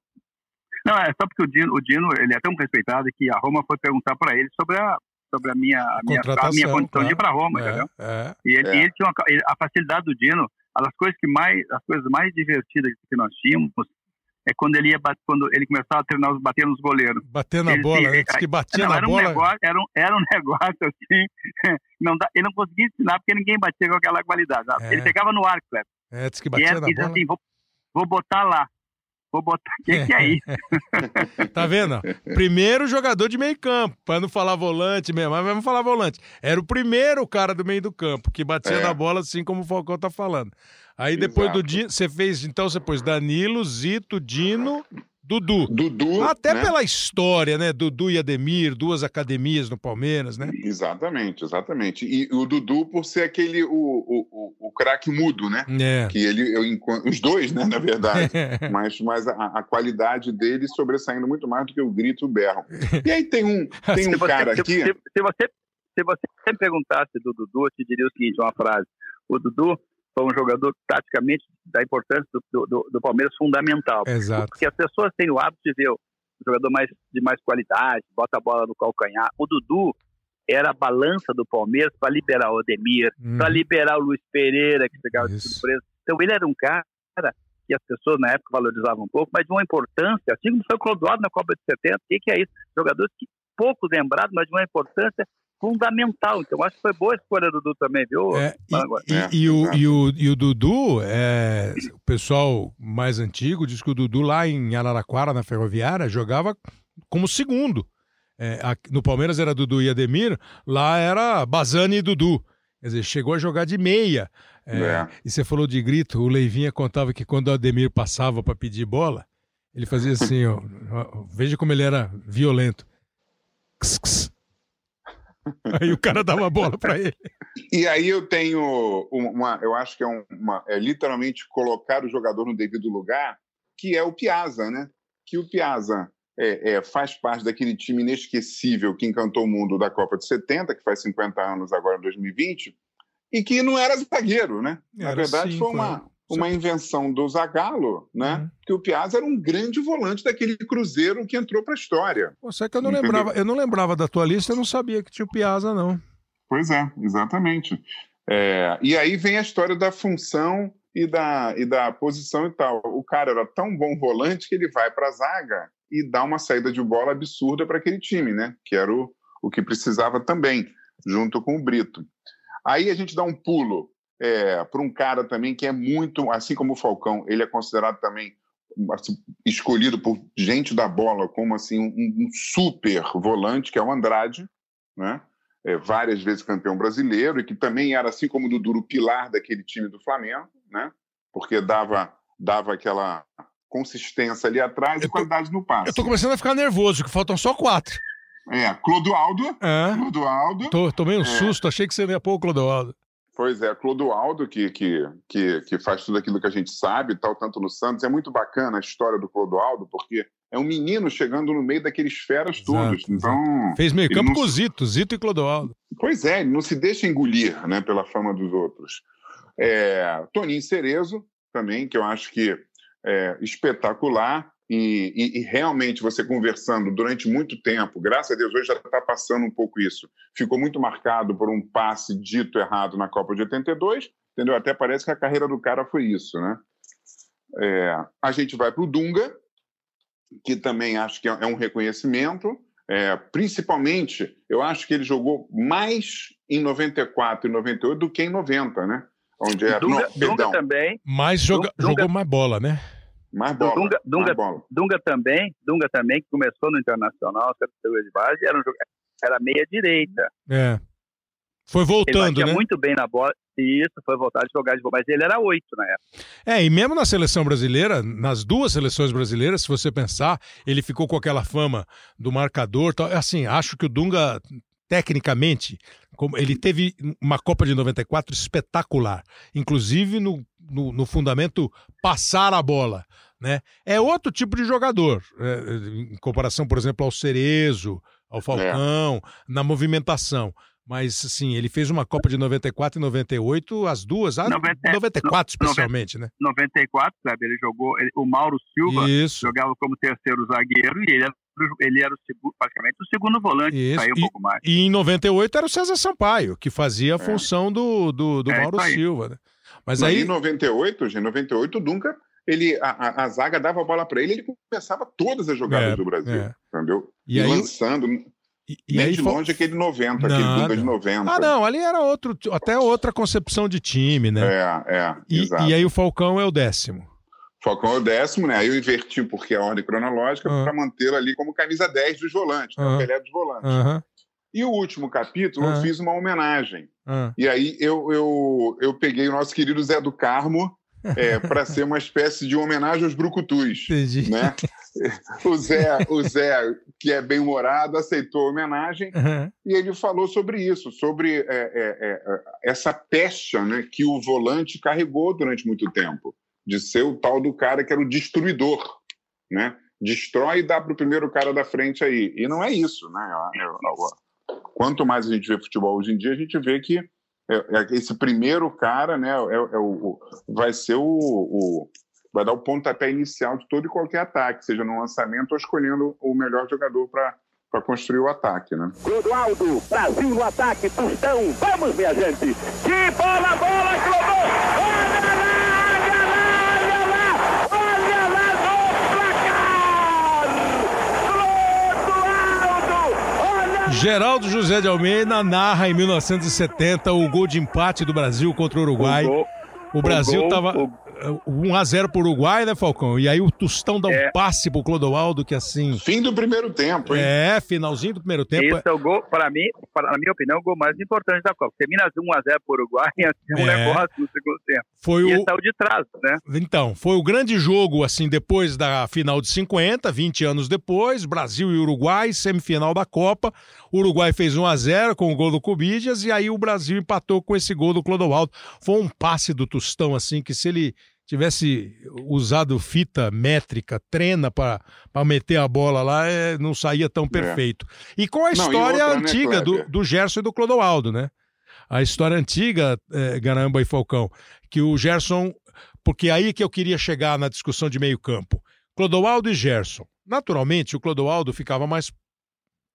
Não, é só porque o Dino, o Dino ele é tão respeitado que a Roma foi perguntar para ele sobre a, sobre a minha, a minha, a minha condição claro. de ir para Roma, é, entendeu? É, e ele, é. ele tinha uma, a facilidade do Dino, as coisas que mais, as coisas mais divertidas que nós tínhamos é quando ele ia quando ele começava a treinar os bater nos goleiros. Bater na ele, bola, ele, que batia não, na era bola. Um negócio, era, um, era um negócio assim, não dá, ele não conseguia ensinar porque ninguém batia com aquela qualidade. É. Ele pegava no arco, Cleber. É, disse que batia e era, na bola. assim, vou, vou botar lá. Vou botar. O que, que é isso? tá vendo? Primeiro jogador de meio campo, para não falar volante mesmo, mas vamos falar volante. Era o primeiro cara do meio do campo que batia é. na bola, assim como o Falcão tá falando. Aí depois Exato. do Dino, você fez, então você pôs Danilo, Zito, Dino, Dudu. Dudu. Até né? pela história, né? Dudu e Ademir, duas academias no Palmeiras, né? Exatamente, exatamente. E o Dudu por ser aquele, o, o, o, o craque mudo, né? É. Que ele, eu, os dois, né, na verdade. mas mas a, a, qualidade dele sobressaindo muito mais do que o grito e o berro. E aí tem um, tem um cara você, aqui... Se, se, você, se você perguntasse do Dudu, eu te diria o seguinte, uma frase. O Dudu foi um jogador taticamente da importância do, do, do, Palmeiras fundamental. Exato. Porque as pessoas têm o hábito de ver o jogador mais, de mais qualidade, bota a bola no calcanhar. O Dudu era a balança do Palmeiras para liberar o Ademir, hum. para liberar o Luiz Pereira, que pegava de surpresa. Então ele era um cara que as pessoas na época valorizavam um pouco, mas de uma importância, assim como foi o Clodoaldo na Copa de 70, o que, que é isso? Jogadores que pouco lembrados, mas de uma importância fundamental. Então, acho que foi boa a escolha do Dudu também, viu? É, e, e, e, o, e, o, e o Dudu, é, o pessoal mais antigo diz que o Dudu lá em Araraquara, na Ferroviária, jogava como segundo. É, no Palmeiras era Dudu e Ademir, lá era Bazani e Dudu. Quer dizer, chegou a jogar de meia. É, é. E você falou de grito, o Leivinha contava que quando o Ademir passava para pedir bola, ele fazia assim, ó, veja como ele era violento. Kss, kss. Aí o cara dá uma bola para ele. E aí eu tenho uma, eu acho que é, uma, é literalmente colocar o jogador no devido lugar, que é o Piazza, né? Que o Piazza é, é, faz parte daquele time inesquecível que encantou o mundo da Copa de 70, que faz 50 anos agora, em 2020, e que não era zagueiro, né? Era Na verdade, sim, foi uma, uma invenção do Zagallo, né? Uhum. Que o Piazza era um grande volante daquele Cruzeiro que entrou para a história. Você que eu não Entendeu? lembrava, eu não lembrava da tua lista, eu não sabia que tinha o Piazza não. Pois é, exatamente. É, e aí vem a história da função e da, e da posição e tal. O cara era tão bom volante que ele vai para a zaga e dá uma saída de bola absurda para aquele time, né? Que era o, o que precisava também, junto com o Brito. Aí a gente dá um pulo é, para um cara também que é muito, assim como o Falcão, ele é considerado também assim, escolhido por gente da bola como assim um, um super volante, que é o Andrade, né? É, várias vezes campeão brasileiro e que também era assim como o Dudu o pilar daquele time do Flamengo, né? Porque dava dava aquela consistência ali atrás eu e qualidade no passe. Eu tô começando a ficar nervoso, que faltam só quatro. É, Clodoaldo. É. Clodoaldo. Tô, tomei um é. susto, achei que você ia pôr o Clodoaldo. Pois é, Clodoaldo, que, que, que, que faz tudo aquilo que a gente sabe, tal, tanto no Santos. É muito bacana a história do Clodoaldo, porque é um menino chegando no meio daqueles feras todos. Então, Fez meio campo não... com o Zito, Zito e Clodoaldo. Pois é, ele não se deixa engolir né, pela fama dos outros. É, Toninho Cerezo, também, que eu acho que é espetacular. E, e, e, realmente você conversando durante muito tempo, graças a Deus hoje já está passando um pouco isso, ficou muito marcado por um passe dito errado na Copa de 82, entendeu? Até parece que a carreira do cara foi isso, né? É, a gente vai para o Dunga, que também acho que é, é um reconhecimento, é, principalmente, eu acho que ele jogou mais em 94 e 98 do que em 90, né? Onde era, Dunga, não, Dunga também. Mais joga, Dunga, jogou mais bola, né? Mais bola. Dunga, Dunga, mais bola. Dunga também, Dunga também, que começou no Internacional, categoria de base, era, um, era meia direita. É. Foi voltando, ele né? muito bem na bola. Isso, foi voltar a jogar de bola. Mas ele era oito na época. É, e mesmo na seleção brasileira, nas duas seleções brasileiras, se você pensar, ele ficou com aquela fama do marcador. Tal. Assim, acho que o Dunga, tecnicamente, como ele teve uma Copa de 94 espetacular. Inclusive no, no, no fundamento passar a bola. Né? É outro tipo de jogador, é, em comparação, por exemplo, ao Cerezo, ao Falcão, é. na movimentação. Mas, assim, ele fez uma Copa de 94 e 98, as duas, a 90, 94 especialmente, 90, né? 94, sabe? Ele jogou, ele, o Mauro Silva Isso. jogava como terceiro zagueiro e ele era, ele era o segundo, praticamente o segundo volante, Isso. saiu um e, pouco mais. E em 98 era o César Sampaio, que fazia a é. função do, do, do é, Mauro Silva, né? Mas, Mas aí... em 98, em 98, o Dunca ele, a, a, a, zaga dava a bola para ele, ele começava todas as jogadas é, do Brasil, é. entendeu? E, e aí, lançando, e, e Nem aí de longe aquele 90, Nada. aquele Dunga de 90. Ah, não, ali era outro, até outra concepção de time, né? É, é. E, e aí o Falcão é o décimo. Falcão é o décimo, né? Aí eu inverti porque é a ordem cronológica uhum. para manter ali como camisa 10 dos volantes, uhum. né? Pelé dos volantes. Uhum. E o último capítulo eu fiz uma homenagem. E aí eu, eu, eu peguei o nosso querido Zé do Carmo é, para ser uma espécie de homenagem aos brucutus. Entendi. Né? O Zé, o Zé, que é bem-humorado, aceitou a homenagem uhum. e ele falou sobre isso, sobre é, é, é, essa pecha né, que o volante carregou durante muito tempo, de ser o tal do cara que era o destruidor, né? Destrói e dá para o primeiro cara da frente aí. E não é isso, né? Quanto mais a gente vê futebol hoje em dia, a gente vê que é, é esse primeiro cara, né, é, é o, vai ser o, o, vai dar o pontapé inicial de todo e qualquer ataque, seja no lançamento ou escolhendo o melhor jogador para para construir o ataque, né? Clodoaldo, Brasil no ataque, Tostão, vamos minha gente! Que bola, bola, Clodoaldo! Geraldo José de Almeida narra em 1970 o gol de empate do Brasil contra o Uruguai. O, gol, o Brasil estava 1x0 para o Uruguai, né, Falcão? E aí o Tostão dá um é. passe pro Clodoaldo, que assim. Fim do primeiro tempo, hein? É, finalzinho do primeiro tempo. Esse é o gol, para mim, para, na minha opinião, o gol mais importante da Copa. Termina 1x0 para o Uruguai e assim, um é. negócio no segundo tempo. Foi e o... saiu de trás, né? Então, foi o grande jogo, assim, depois da final de 50, 20 anos depois, Brasil e Uruguai, semifinal da Copa. O Uruguai fez 1x0 com o gol do Cubidias e aí o Brasil empatou com esse gol do Clodoaldo. Foi um passe do Tostão, assim, que se ele tivesse usado fita métrica, trena para meter a bola lá, é, não saía tão é. perfeito. É. E com a história outra, né, antiga né, do, do Gerson e do Clodoaldo, né? A história antiga, é, Garamba e Falcão, que o Gerson. Porque é aí que eu queria chegar na discussão de meio campo. Clodoaldo e Gerson. Naturalmente, o Clodoaldo ficava mais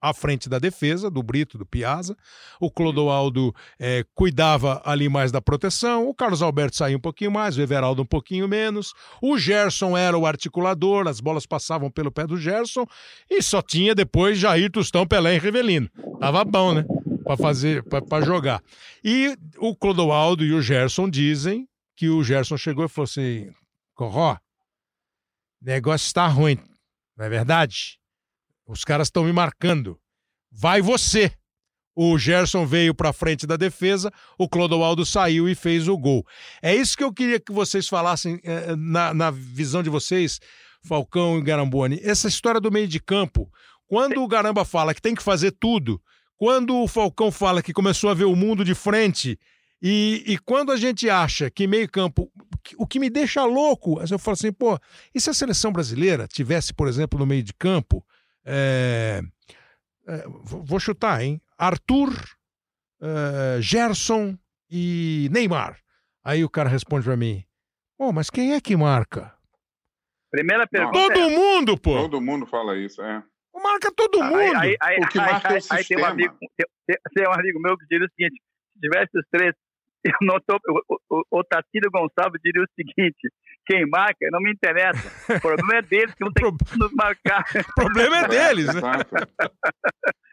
à frente da defesa, do Brito, do Piazza. O Clodoaldo é, cuidava ali mais da proteção. O Carlos Alberto saía um pouquinho mais, o Everaldo um pouquinho menos. O Gerson era o articulador, as bolas passavam pelo pé do Gerson. E só tinha depois Jair, Tostão, Pelé e Rivelino. Tava bom, né? Para fazer, para jogar. E o Clodoaldo e o Gerson dizem que o Gerson chegou e falou assim: Corró, negócio está ruim, não é verdade? Os caras estão me marcando. Vai você. O Gerson veio para frente da defesa, o Clodoaldo saiu e fez o gol. É isso que eu queria que vocês falassem eh, na, na visão de vocês, Falcão e Garamboni. Essa história do meio de campo. Quando o Garamba fala que tem que fazer tudo, quando o Falcão fala que começou a ver o mundo de frente, e, e quando a gente acha que meio campo. O que me deixa louco, eu falo assim, pô, e se a seleção brasileira tivesse, por exemplo, no meio de campo, é, é, vou chutar, hein? Arthur, é, Gerson e Neymar. Aí o cara responde para mim: Oh, mas quem é que marca? Primeira pergunta. Todo é, mundo, pô. Todo mundo fala isso, é. Marca todo mundo. Aí, aí, O que aí, marca é o aí tem um sistema. amigo, tem um amigo meu que diria o seguinte: se tivesse os três, eu não tô, o, o, o Tatílio Gonçalves diria o seguinte: quem marca não me interessa. O problema é deles que não tem que nos marcar. O problema é deles, né?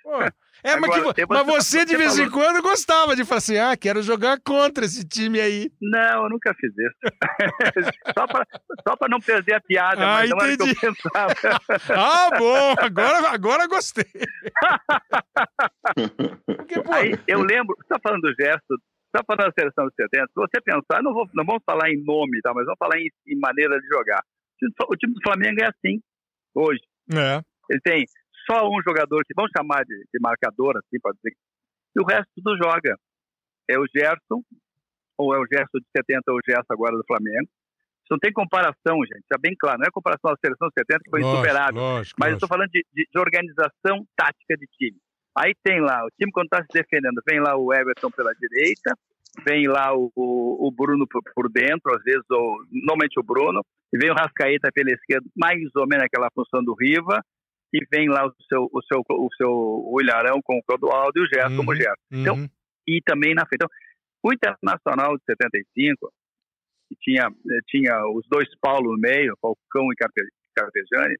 Pô, É, mas, Agora, que tem você- mas você de você vez em falou- quando gostava de falar assim: ah, quero jogar contra esse time aí. Não, eu nunca fiz isso. só para só pra não perder a piada, Ah, mas não era o que eu entendi. pensava. Ah, bom, agora, agora gostei. Porque, pô, Aí eu lembro, você está falando do gesto, está falando da seleção dos 70, se você pensar, não, vou, não vamos falar em nome, tá, mas vamos falar em, em maneira de jogar. O time do- Flamengo é assim, hoje. é, Ele tem só um jogador que vamos chamar de, de marcador, assim, pode dizer, e o resto tudo joga. É o Gerson, ou é o Gerson de 70 ou o Gerson agora do Flamengo. Isso não tem comparação, gente, está bem claro. Não é comparação à seleção de 70, que foi lógico, insuperável. lógico, Mas eu lógico. estou falando de, de- de organização tática de time. Aí tem lá, o time quando está se defendendo, vem lá o Everton pela direita, vem lá o, o, o Bruno por, por dentro, às vezes, ou, normalmente o Bruno, e vem o Rascaeta pela esquerda, mais ou menos aquela função do Riva, e vem lá o seu, o seu, o seu o Ilharão com o Clodoaldo e o Gerson como Uhum. Gerson. Então, Uhum. e também na frente. Então, o Internacional de 75, que tinha, eh, tinha os dois Paulo no meio, Falcão e Carpe- Carpegiani,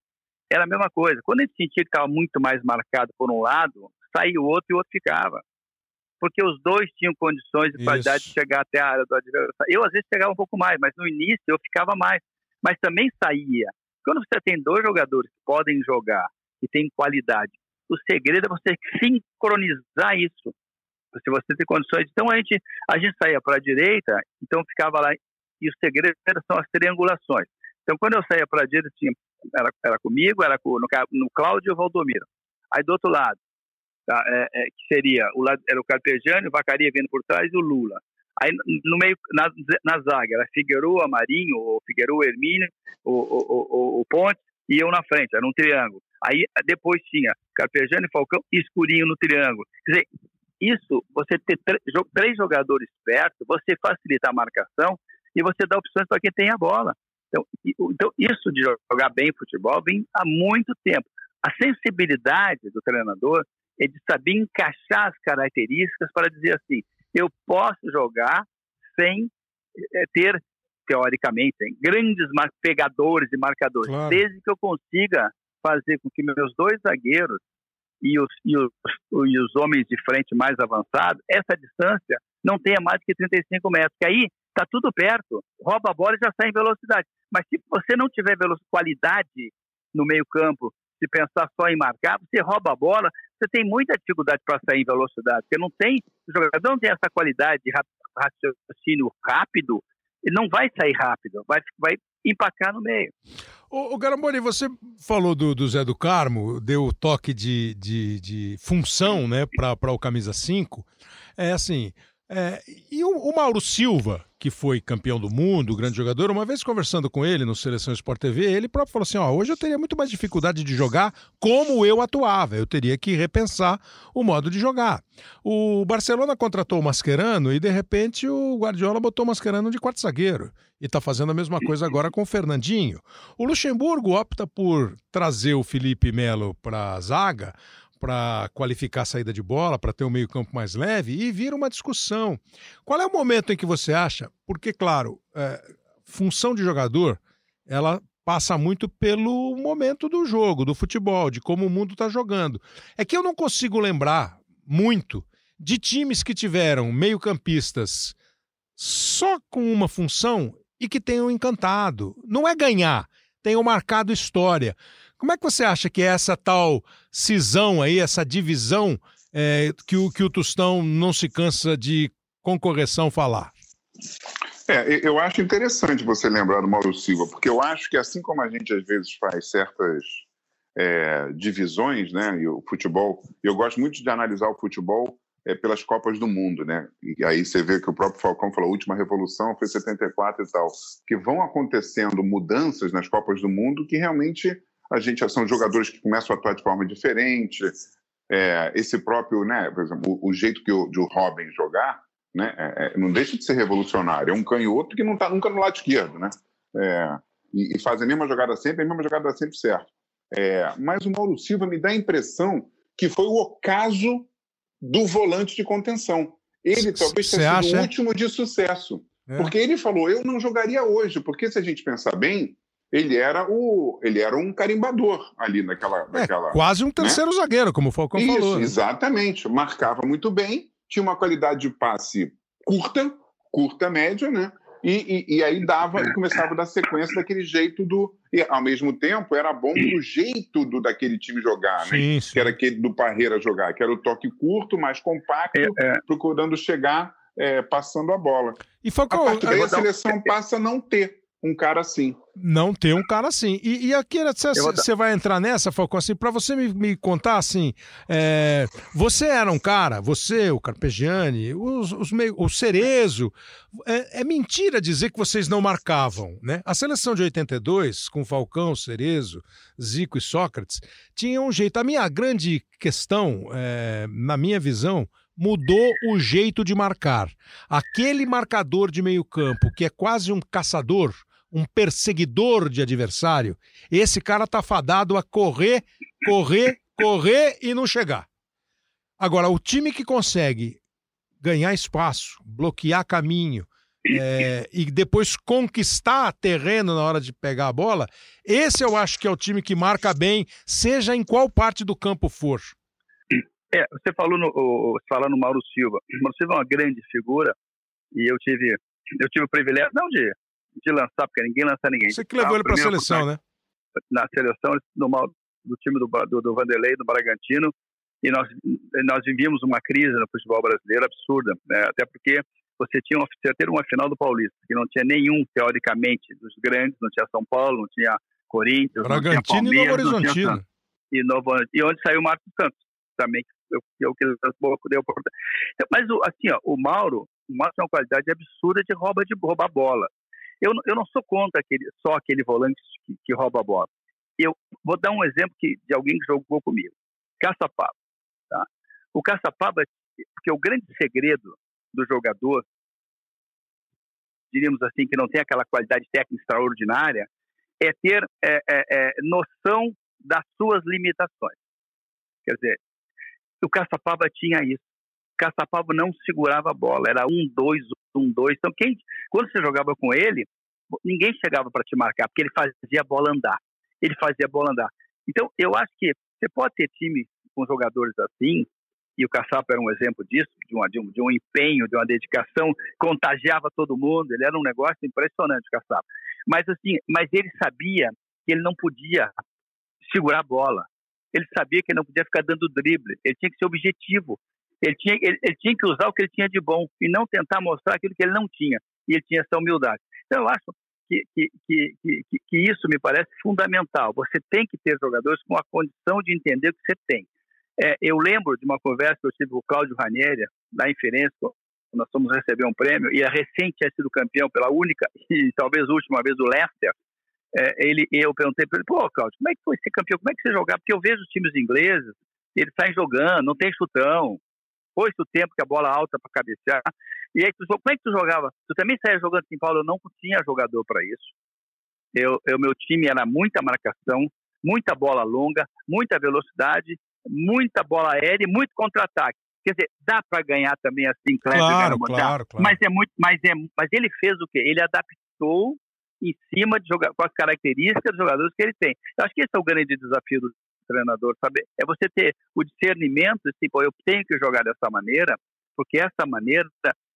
era a mesma coisa. Quando a gente sentia que estava muito mais marcado por um lado, saía o outro e o outro ficava. Porque os dois tinham condições e qualidade Isso. de chegar até a área do adversário. Eu, às vezes, chegava um pouco mais, mas no início eu ficava mais. Mas também saía. Quando você tem dois jogadores que podem jogar e têm qualidade, o segredo é você sincronizar isso. Se você tem condições. Então a gente, a gente saía para a direita, então ficava lá. E o segredo são as triangulações. Então quando eu saía para a direita, tinha, era, era comigo, era com, no, no Cláudio e o Valdomiro. Aí do outro lado, tá, é, é, que seria o lado, era o Carpegiani, o Vacaria vindo por trás e o Lula. Aí no meio, na, na zaga, era Figueroa, Marinho, o Figueroa, Hermínio, o, o, o, o Ponte e eu na frente, era um triângulo. Aí depois tinha Carpegiani, Falcão e Escurinho no triângulo. Quer dizer, isso, você ter três jogadores perto, você facilita a marcação e você dá opções para quem tem a bola. Então, então, isso de jogar bem futebol vem há muito tempo. A sensibilidade do treinador é de saber encaixar as características para dizer assim: eu posso jogar sem eh, ter, teoricamente, grandes pegadores e marcadores, Claro. desde que eu consiga fazer com que meus dois zagueiros e os, e, os, e os homens de frente mais avançados, essa distância não tenha mais que 35 metros, que aí está tudo perto, rouba a bola e já sai em velocidade. Mas se você não tiver qualidade no meio campo, se pensar só em marcar, você rouba a bola, você tem muita dificuldade para sair em velocidade, porque não tem, o jogador não tem essa qualidade de ra- raciocínio rápido, ele não vai sair rápido, vai, vai empacar no meio. Ô, ô Garamboni, você falou do, do Zé do Carmo, deu o toque de, de, de função né, para o camisa 5. É assim. É, e o, o Mauro Silva, que foi campeão do mundo, grande jogador, uma vez conversando com ele no Seleção Sport TV, ele próprio falou assim: ó, hoje eu teria muito mais dificuldade de jogar como eu atuava. Eu teria que repensar o modo de jogar. O Barcelona contratou o Mascherano e, de repente, o Guardiola botou o Mascherano de quarto zagueiro. E está fazendo a mesma coisa agora com o Fernandinho. O Luxemburgo opta por trazer o Felipe Melo para a zaga, para qualificar a saída de bola, para ter um meio-campo mais leve, e vira uma discussão. Qual é o momento em que você acha? Porque, claro, é, função de jogador, ela passa muito pelo momento do jogo, do futebol, de como o mundo está jogando. É que eu não consigo lembrar muito de times que tiveram meio-campistas só com uma função e que tenham encantado. Não é ganhar, tenham marcado história. Como é que você acha que é essa tal cisão aí, essa divisão é, que, o, que o Tostão não se cansa de com correção falar? É, eu acho interessante você lembrar do Mauro Silva, porque eu acho que assim como a gente às vezes faz certas é, divisões, né, e o futebol, eu gosto muito de analisar o futebol é, pelas Copas do Mundo, né, e aí você vê que o próprio Falcão falou, a última revolução foi 74 e tal, que vão acontecendo mudanças nas Copas do Mundo que realmente a gente são jogadores que começam a atuar de forma diferente, é, esse próprio, né, por exemplo, o, o jeito que o, de o Robin jogar, né, é, é, não deixa de ser revolucionário. É um canhoto que não está nunca no lado esquerdo, né? É, e, e faz a mesma jogada sempre, a mesma jogada sempre certo. É, mas o Mauro Silva me dá a impressão que foi o ocaso do volante de contenção. Ele talvez tenha sido o último de sucesso. É. Porque ele falou, eu não jogaria hoje, porque se a gente pensar bem, ele era o ele era um carimbador ali naquela, é, naquela quase um né? terceiro né? zagueiro como o Falcão Isso, falou né? exatamente marcava muito bem tinha uma qualidade de passe curta curta média né e, e, e, aí dava e começava a dar sequência daquele jeito do e ao mesmo tempo era bom do jeito do daquele time jogar né sim, sim. que era aquele do Parreira jogar que era o toque curto mais compacto é, é. procurando chegar é, passando a bola e Falcão, a partir daí a seleção passa a não ter um cara assim. Não ter um cara assim. E, e aqui você vai entrar nessa, Falcão, assim, para você me, me, contar assim, é, você era um cara, você, o Carpegiani, os, os meio, o Cerezo, é, é, mentira dizer que vocês não marcavam, né? A seleção de 82, com Falcão, Cerezo, Zico e Sócrates, tinha um jeito. A minha grande questão, é, na minha visão, mudou o jeito de marcar. Aquele marcador de meio campo que é quase um caçador, um perseguidor de adversário, esse cara tá fadado a correr, correr, correr e não chegar. Agora, o time que consegue ganhar espaço, bloquear caminho é, e depois conquistar terreno na hora de pegar a bola, esse eu acho que é o time que marca bem, seja em qual parte do campo for. É, você falou no, falando no Mauro Silva. O Mauro Silva é uma grande figura e eu tive, eu tive o privilégio, não de de lançar, porque ninguém lança ninguém. Você que levou ele para a seleção, né? Na seleção no, do time do, do, do Vanderlei, do Bragantino, e nós, nós vivíamos uma crise no futebol brasileiro absurda, né? até porque você tinha uma, você ter uma final do Paulista, que não tinha nenhum, teoricamente, dos grandes, não tinha São Paulo, não tinha Corinthians, Bragantino não tinha Palmeiras, e Novo Horizontino. E, Novo, e onde saiu o Marcos Santos, também, que eu, que eu, deu oportunidade. Mas, assim, ó, o Mauro, o Mauro tem uma qualidade absurda de rouba de roubar bola. Eu, eu não sou contra aquele, só aquele volante que, que rouba a bola. Eu vou dar um exemplo que, de alguém que jogou comigo. Caçapava. Tá? O Caçapava, porque o grande segredo do jogador, diríamos assim, que não tem aquela qualidade técnica extraordinária, é ter é, é, é, noção das suas limitações. Quer dizer, o Caçapava tinha isso. O Caçapava não segurava a bola, era um, dois, um, dois. Então, quem, quando você jogava com ele, ninguém chegava para te marcar, porque ele fazia a bola andar. Ele fazia a bola andar. Então, eu acho que você pode ter time com jogadores assim, e o Caçapa era um exemplo disso, de, uma, de, um, de um empenho, de uma dedicação, contagiava todo mundo, ele era um negócio impressionante, o Caçapa. Mas, assim, mas ele sabia que ele não podia segurar a bola. Ele sabia que ele não podia ficar dando drible, ele tinha que ser objetivo. Ele tinha, ele, ele, tinha que usar o que ele tinha de bom e não tentar mostrar aquilo que ele não tinha. E ele tinha essa humildade. Então, eu acho que, que, que, que, que isso me parece fundamental. Você tem que ter jogadores com a condição de entender o que você tem. É, eu lembro de uma conversa que eu tive com o Cláudio Ranieri, lá em Firenze, nós fomos receber um prêmio, e a recente tinha sido campeão pela única e talvez última vez o Leicester. É, ele, eu perguntei para ele, pô, Cláudio, como é que foi ser campeão? Como é que você jogar? Porque eu vejo os times ingleses, eles saem jogando, não tem chutão, foi o tempo que a bola alta para cabecear. E aí, tu, como é que tu jogava? Tu também saía jogando em Paulo? Eu não tinha jogador para isso. Eu, eu, meu time era muita marcação, muita bola longa, muita velocidade, muita bola aérea e muito contra-ataque. Quer dizer, dá para ganhar também assim, Kleber, claro, claro, claro. Mas é muito, mas é, mas ele fez o quê? Ele adaptou em cima de jogar com as características dos jogadores que ele tem. Eu acho que esse é o grande desafio do treinador, saber é você ter o discernimento, tipo, eu tenho que jogar dessa maneira, porque essa maneira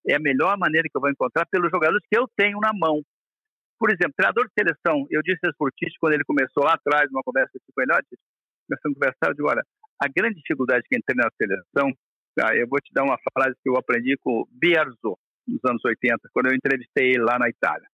é a melhor maneira que eu vou encontrar pelos jogadores que eu tenho na mão. Por exemplo, treinador de seleção, eu disse isso por Tite quando ele começou lá atrás, numa conversa com ele, olha, começamos a conversar, eu digo, olha, a grande dificuldade que quem treina na seleção, tá, eu vou te dar uma frase que eu aprendi com o Biarzo, nos anos 80, quando eu entrevistei ele lá na Itália.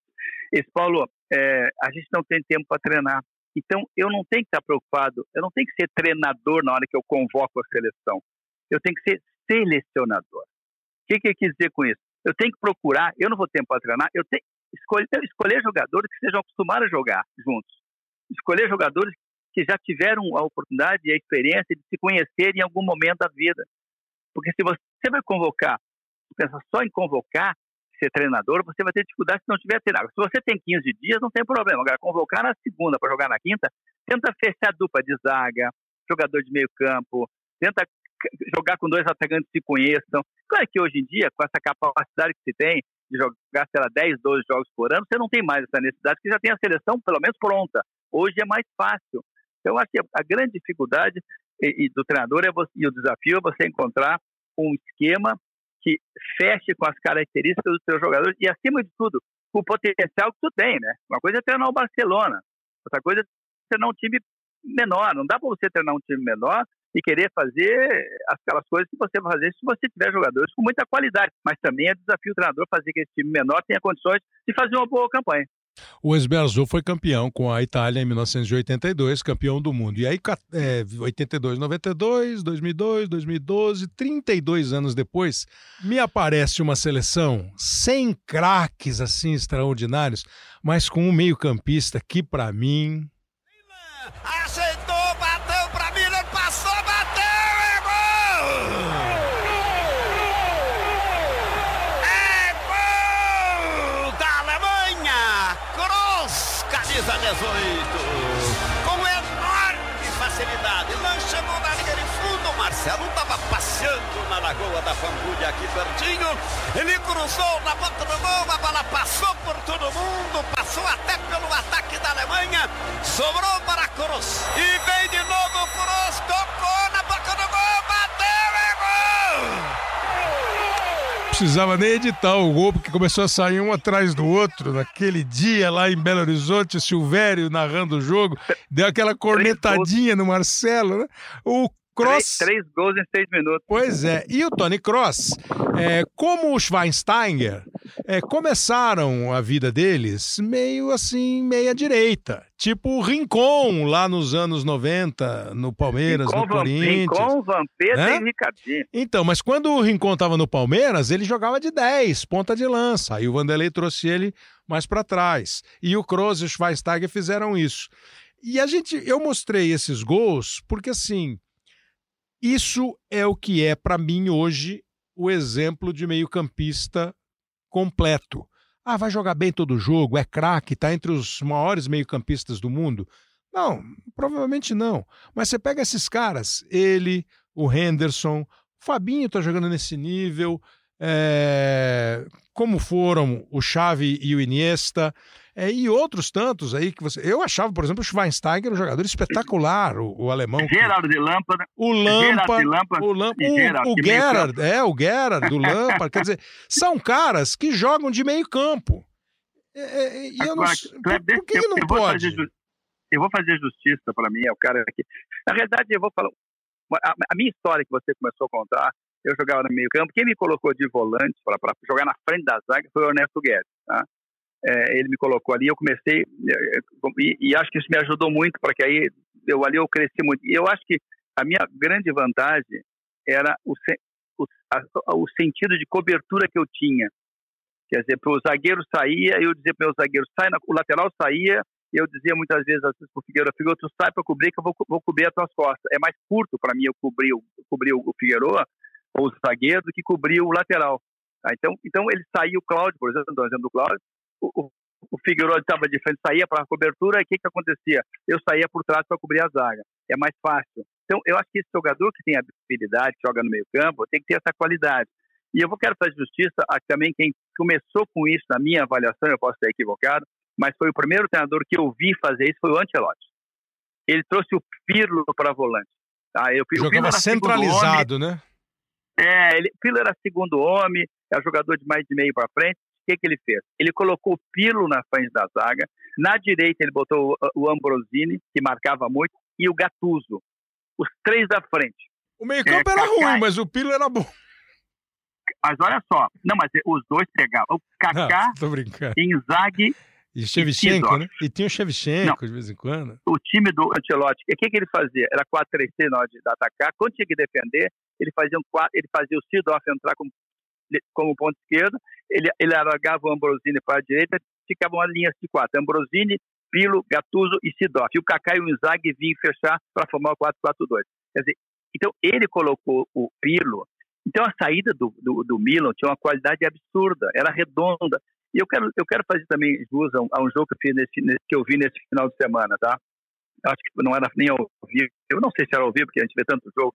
Esse Paulo, é, a gente não tem tempo para treinar. Então, eu não tenho que estar preocupado, eu não tenho que ser treinador na hora que eu convoco a seleção. Eu tenho que ser selecionador. O que, que eu quis dizer com isso? Eu tenho que procurar, eu não vou ter para treinar, eu tenho que escolher, escolher jogadores que sejam acostumados a jogar juntos. Escolher jogadores que já tiveram a oportunidade e a experiência de se conhecer em algum momento da vida. Porque se você vai convocar, pensa só em convocar, ser treinador, você vai ter dificuldade se não tiver treinado. Se você tem 15 dias, não tem problema. Agora, convocar na segunda para jogar na quinta, tenta fechar a dupla de zaga, jogador de meio campo, tenta jogar com dois atacantes que se conheçam. Claro que hoje em dia, com essa capacidade que se tem de jogar, sei lá, 10, 12 jogos por ano, você não tem mais essa necessidade, porque já tem a seleção, pelo menos, pronta. Hoje é mais fácil. Então, acho que a grande dificuldade e, e do treinador é você, e o desafio é você encontrar um esquema que feche com as características dos seus jogadores e, acima de tudo, com o potencial que tu tem, né? Uma coisa é treinar o Barcelona, outra coisa é treinar um time menor. Não dá para você treinar um time menor e querer fazer aquelas coisas que você vai fazer se você tiver jogadores com muita qualidade. Mas também é desafio o treinador fazer que esse time menor tenha condições de fazer uma boa campanha. O Esberzo foi campeão com a Itália em 1982, campeão do mundo. E aí, é, 82, 92, 2002, 2012, 32 anos depois, me aparece uma seleção sem craques assim extraordinários, mas com um meio-campista que, para mim. Pampulha aqui pertinho. Ele cruzou na boca do gol. A bola passou por todo mundo. Passou até pelo ataque da Alemanha. Sobrou para Cruz. E vem de novo Cruz. Tocou na boca do gol. Bateu e gol! precisava nem editar o gol, porque começou a sair um atrás do outro. Naquele dia lá em Belo Horizonte, Silvério narrando o jogo, deu aquela cornetadinha no Marcelo, né? O Cross. Três, três, gols em seis minutos. Pois é. E o Tony Cross, é, como o Schweinsteiger, é, começaram a vida deles meio assim, meia direita. Tipo o Rincon, lá nos anos 90, no Palmeiras, Rincon, no Corinthians. Rincon, Vampeta é? e Ricardinho. Então, mas quando o Rincon estava no Palmeiras, ele jogava de 10, ponta de lança. Aí o Vanderlei trouxe ele mais para trás. E o Kroos e o Schweinsteiger fizeram isso. E a gente, eu mostrei esses gols porque assim, isso é o que é, para mim, hoje, o exemplo de meio-campista completo. Ah, vai jogar bem todo jogo, é craque, está entre os maiores meio-campistas do mundo? Não, provavelmente não. Mas você pega esses caras, ele, o Henderson, o Fabinho está jogando nesse nível, é... como foram o Xavi e o Iniesta. É, e outros tantos aí que você. Eu achava, por exemplo, o Schweinsteiger um jogador espetacular, o, o alemão. Gerard de Lampa. O Lampa. O, Lampa, o, Gerard, o Gerard, é, o Gerard do Lampa. quer dizer, são caras que jogam de meio campo. É, é, e eu não, por, por que, eu, não eu pode? eu vou fazer justiça para mim, é o cara que. Na realidade, eu vou falar. A, a, minha história que você começou a contar, eu jogava no meio campo. Quem me colocou de volante para jogar na frente da zaga foi o Ernesto Guedes. Tá? É, ele me colocou ali, eu comecei, é, e, e, acho que isso me ajudou muito, porque aí eu ali eu cresci muito. E eu acho que a minha grande vantagem era o, o, a, o sentido de cobertura que eu tinha. Quer dizer, para o zagueiro saía, eu dizia para o meu zagueiro, sai, o lateral saía, eu dizia muitas vezes assim, para o Figueiredo, Figueiredo, sai para cobrir que eu vou, vou cobrir as tuas costas. É mais curto para mim eu cobrir, cobrir o Figueiredo, ou o zagueiro, do que cobrir o lateral. Tá? Então, então ele saiu, o Cláudio, por exemplo, estou do Cláudio, o, o Figueiredo estava de frente, saía para a cobertura, e o que, que acontecia? Eu saía por trás para cobrir a zaga. É mais fácil. Então, eu acho que esse jogador que tem habilidade, que joga no meio campo, tem que ter essa qualidade. E eu vou quero fazer justiça a também quem começou com isso na minha avaliação, eu posso estar equivocado, mas foi o primeiro treinador que eu vi fazer isso, foi o Ancelotti. Ele trouxe o Pirlo para volante. Tá? Eu, Jogava centralizado, né? É, ele, Pirlo era segundo homem, é jogador de mais de meio para frente, que, que ele fez? Ele colocou o Pirlo na frente da zaga, na direita ele botou o, Ambrosini, que marcava muito, e o Gattuso. Os três da frente. O meio-campo é, era ruim, mas o Pirlo era bom. Mas olha só, não, mas os dois pegavam. O Kaká, Inzaghi e Shevchenko, né? E tinha o Shevchenko de vez em quando. O time do Ancelotti, o que, que ele fazia? Era 4-3-3 na hora de atacar. Quando tinha que defender, ele fazia, um, ele fazia o Sidoff entrar como como ponto esquerdo, ele, ele alargava o Ambrosini para a direita, ficava uma linha de quatro, Ambrosini, Pilo, Gattuso e Sidoff. E o Kaká e o Inzaghi vinham fechar para formar o 4-4-2. Quer dizer, então ele colocou o Pilo Então a saída do, do, do Milan tinha uma qualidade absurda, era redonda. E eu quero, eu quero fazer também jus a um, a um jogo que eu, fiz nesse, que eu vi nesse final de semana, tá? Acho que não era nem ao vivo, eu não sei se era ao vivo, porque a gente vê tanto jogo.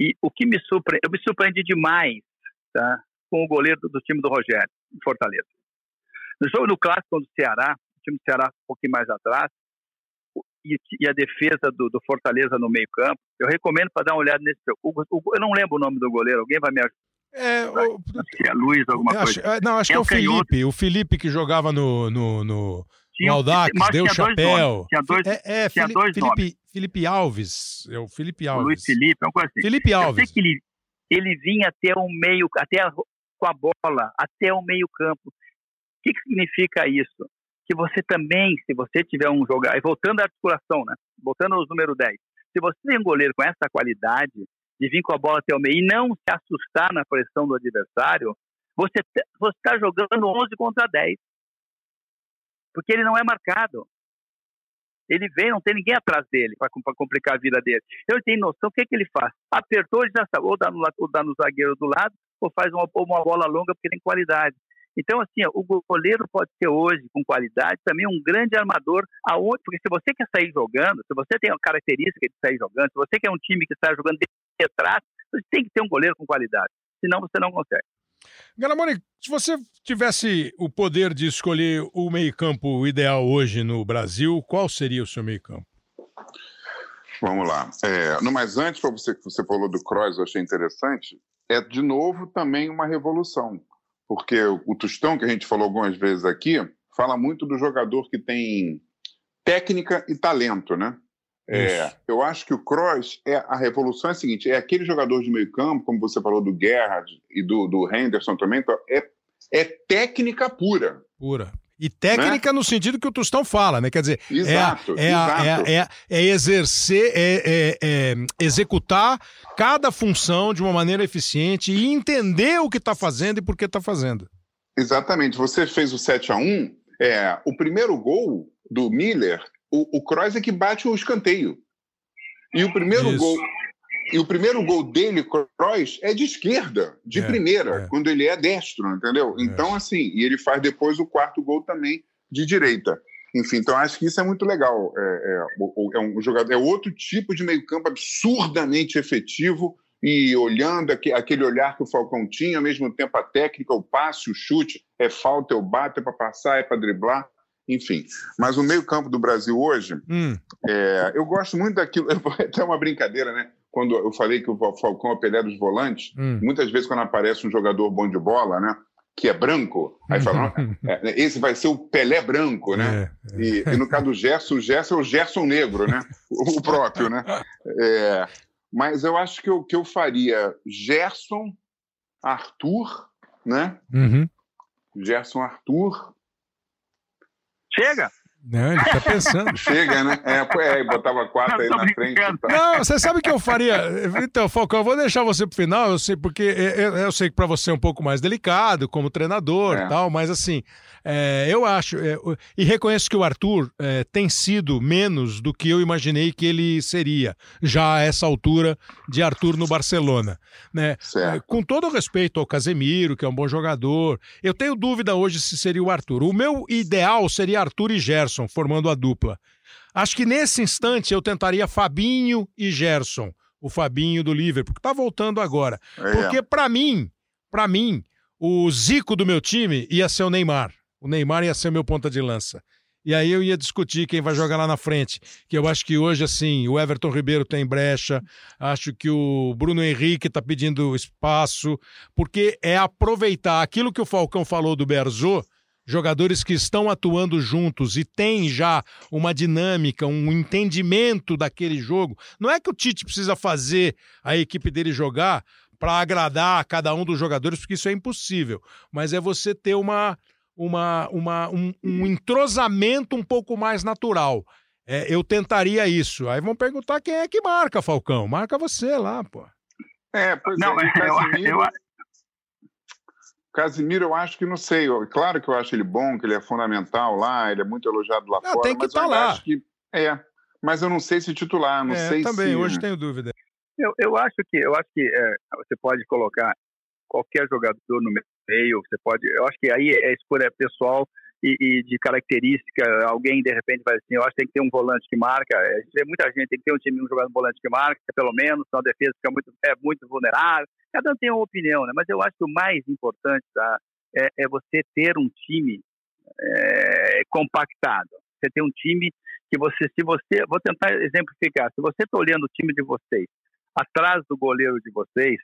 E o que me surpreende, eu me surpreendi demais, tá? Com o goleiro do, time do Rogério, Fortaleza. No jogo do clássico do Ceará, o time do Ceará um pouquinho mais atrás, e, e a defesa do, do, Fortaleza no meio campo, eu recomendo para dar uma olhada nesse jogo. eu não lembro o nome do goleiro, alguém vai me ajudar? É, o, é Luiz, alguma acho, coisa. Não, acho é que é o Felipe, o Felipe que jogava no, no, no, no Aldax, deu o chapéu. Tinha dois, é, é tinha Felipe, dois Felipe, Felipe, Alves, é o Felipe Alves. Luiz Felipe, uma coisa assim. Felipe Alves. Eu sei que ele, ele vinha até o meio, até a, com a bola, até o meio campo. O que, que significa isso? Que você também, se você tiver um jogador, e voltando à articulação, né? Voltando aos número 10, se você tem um goleiro com essa qualidade, de vir com a bola até o meio e não se assustar na pressão do adversário, você está jogando 11 contra 10. Porque ele não é marcado. Ele vem, não tem ninguém atrás dele para complicar a vida dele. Então ele tem noção, o que, que ele faz? Apertou, ele já sabe, ou dá no, ou dá no zagueiro do lado, ou faz uma, uma bola longa porque tem qualidade. Então, assim, o goleiro pode ser hoje, com qualidade, também um grande armador, aonde, porque se você quer sair jogando, se você tem a característica de sair jogando, se você quer um time que está jogando de trás, você tem que ter um goleiro com qualidade, senão você não consegue. Galamone, se você tivesse o poder de escolher o meio-campo ideal hoje no Brasil, qual seria o seu meio-campo? Vamos lá. É, no mais antes, para você que você falou do Kroos, eu achei interessante, é de novo também uma revolução porque o Tostão, que a gente falou algumas vezes aqui, fala muito do jogador que tem técnica e talento, né? É, eu acho que o Kroos é a revolução é a seguinte: é aquele jogador de meio campo, como você falou do Gerrard e do, do Henderson também, então, é, é técnica pura. Pura. E técnica né? no sentido que o Tostão fala, né? Quer dizer, exato, é, é, a, é, a, é, exercer, é, é, executar cada função de uma maneira eficiente e entender o que está fazendo e por que está fazendo. Exatamente. Você fez o 7 a 1 é, o primeiro gol do Miller, o, o Kroos é que bate o escanteio. E o primeiro Isso. gol e o primeiro gol dele, Kroos, é de esquerda, de é, primeira, é. quando ele é destro, entendeu? É. Então, assim, e ele faz depois o quarto gol também de direita. Enfim, então acho que isso é muito legal. É, é, é um jogador, é outro tipo de meio-campo absurdamente efetivo e olhando aquele olhar que o Falcão tinha, ao mesmo tempo a técnica, o passe, o chute, é falta, é o bate, é para passar, é para driblar enfim. Mas o meio-campo do Brasil hoje, hum. é, eu gosto muito daquilo. Até uma brincadeira, né? quando eu falei que o Falcão é o Pelé dos volantes, hum. muitas vezes quando aparece um jogador bom de bola, né? Que é branco, aí falam, é, esse vai ser o Pelé branco, né? É, é. E, e, no caso do Gerson, o Gerson é o Gerson negro, né? O, próprio, né? É, mas eu acho que eu, que eu faria Gerson, Arthur, né? Uhum. Gerson, Arthur. Chega! Não, ele tá pensando. Chega, né? É, é botava quatro aí na frente. Tá. Não, você sabe o que eu faria? Então, Falcão, eu vou deixar você pro final, eu sei, porque eu, eu sei que para você é um pouco mais delicado como treinador e é. tal, mas assim, é, eu acho, é, e reconheço que o Arthur é, tem sido menos do que eu imaginei que ele seria, já a essa altura de Arthur no Barcelona. Né? É, com todo o respeito ao Casemiro, que é um bom jogador, eu tenho dúvida hoje se seria o Arthur. O meu ideal seria Arthur e Gerson, formando a dupla. Acho que nesse instante eu tentaria Fabinho e Gerson, o Fabinho do Liverpool, que está voltando agora. É. Porque para mim, para mim, o Zico do meu time ia ser o Neymar. O Neymar ia ser meu ponta de lança. E aí eu ia discutir quem vai jogar lá na frente. Que eu acho que hoje, assim, o Everton Ribeiro tem brecha, acho que o Bruno Henrique está pedindo espaço, porque é aproveitar aquilo que o Falcão falou do Berzô, jogadores que estão atuando juntos e têm já uma dinâmica, um entendimento daquele jogo. Não é que o Tite precisa fazer a equipe dele jogar para agradar a cada um dos jogadores, porque isso é impossível, mas é você ter uma uma, uma, um, um entrosamento um pouco mais natural. É, eu tentaria isso. Aí vão perguntar quem é que marca, Falcão. Marca você lá, pô. É, pois não, é. Casimiro, eu, Casimiro, eu acho que não sei. Claro que eu acho ele bom, que ele é fundamental lá, ele é muito elogiado lá não, fora. Tem que estar tá lá. Acho que, é, mas eu não sei se titular, não é, sei também, se... hoje tenho dúvida. Eu, eu acho que, eu acho que é, você pode colocar qualquer jogador no meio, você pode. Eu acho que aí é escolha pessoal e, e, de característica. Alguém de repente vai assim, eu acho que tem que ter um volante que marca. É, muita gente tem que ter um time um jogador volante que marca, pelo menos, senão a defesa fica muito, é muito vulnerável. Cada um tem uma opinião, né? Mas eu acho que o mais importante tá, é, é você ter um time é, compactado. Você ter um time que você, se você, vou tentar exemplificar. Se você está olhando o time de vocês, atrás do goleiro de vocês,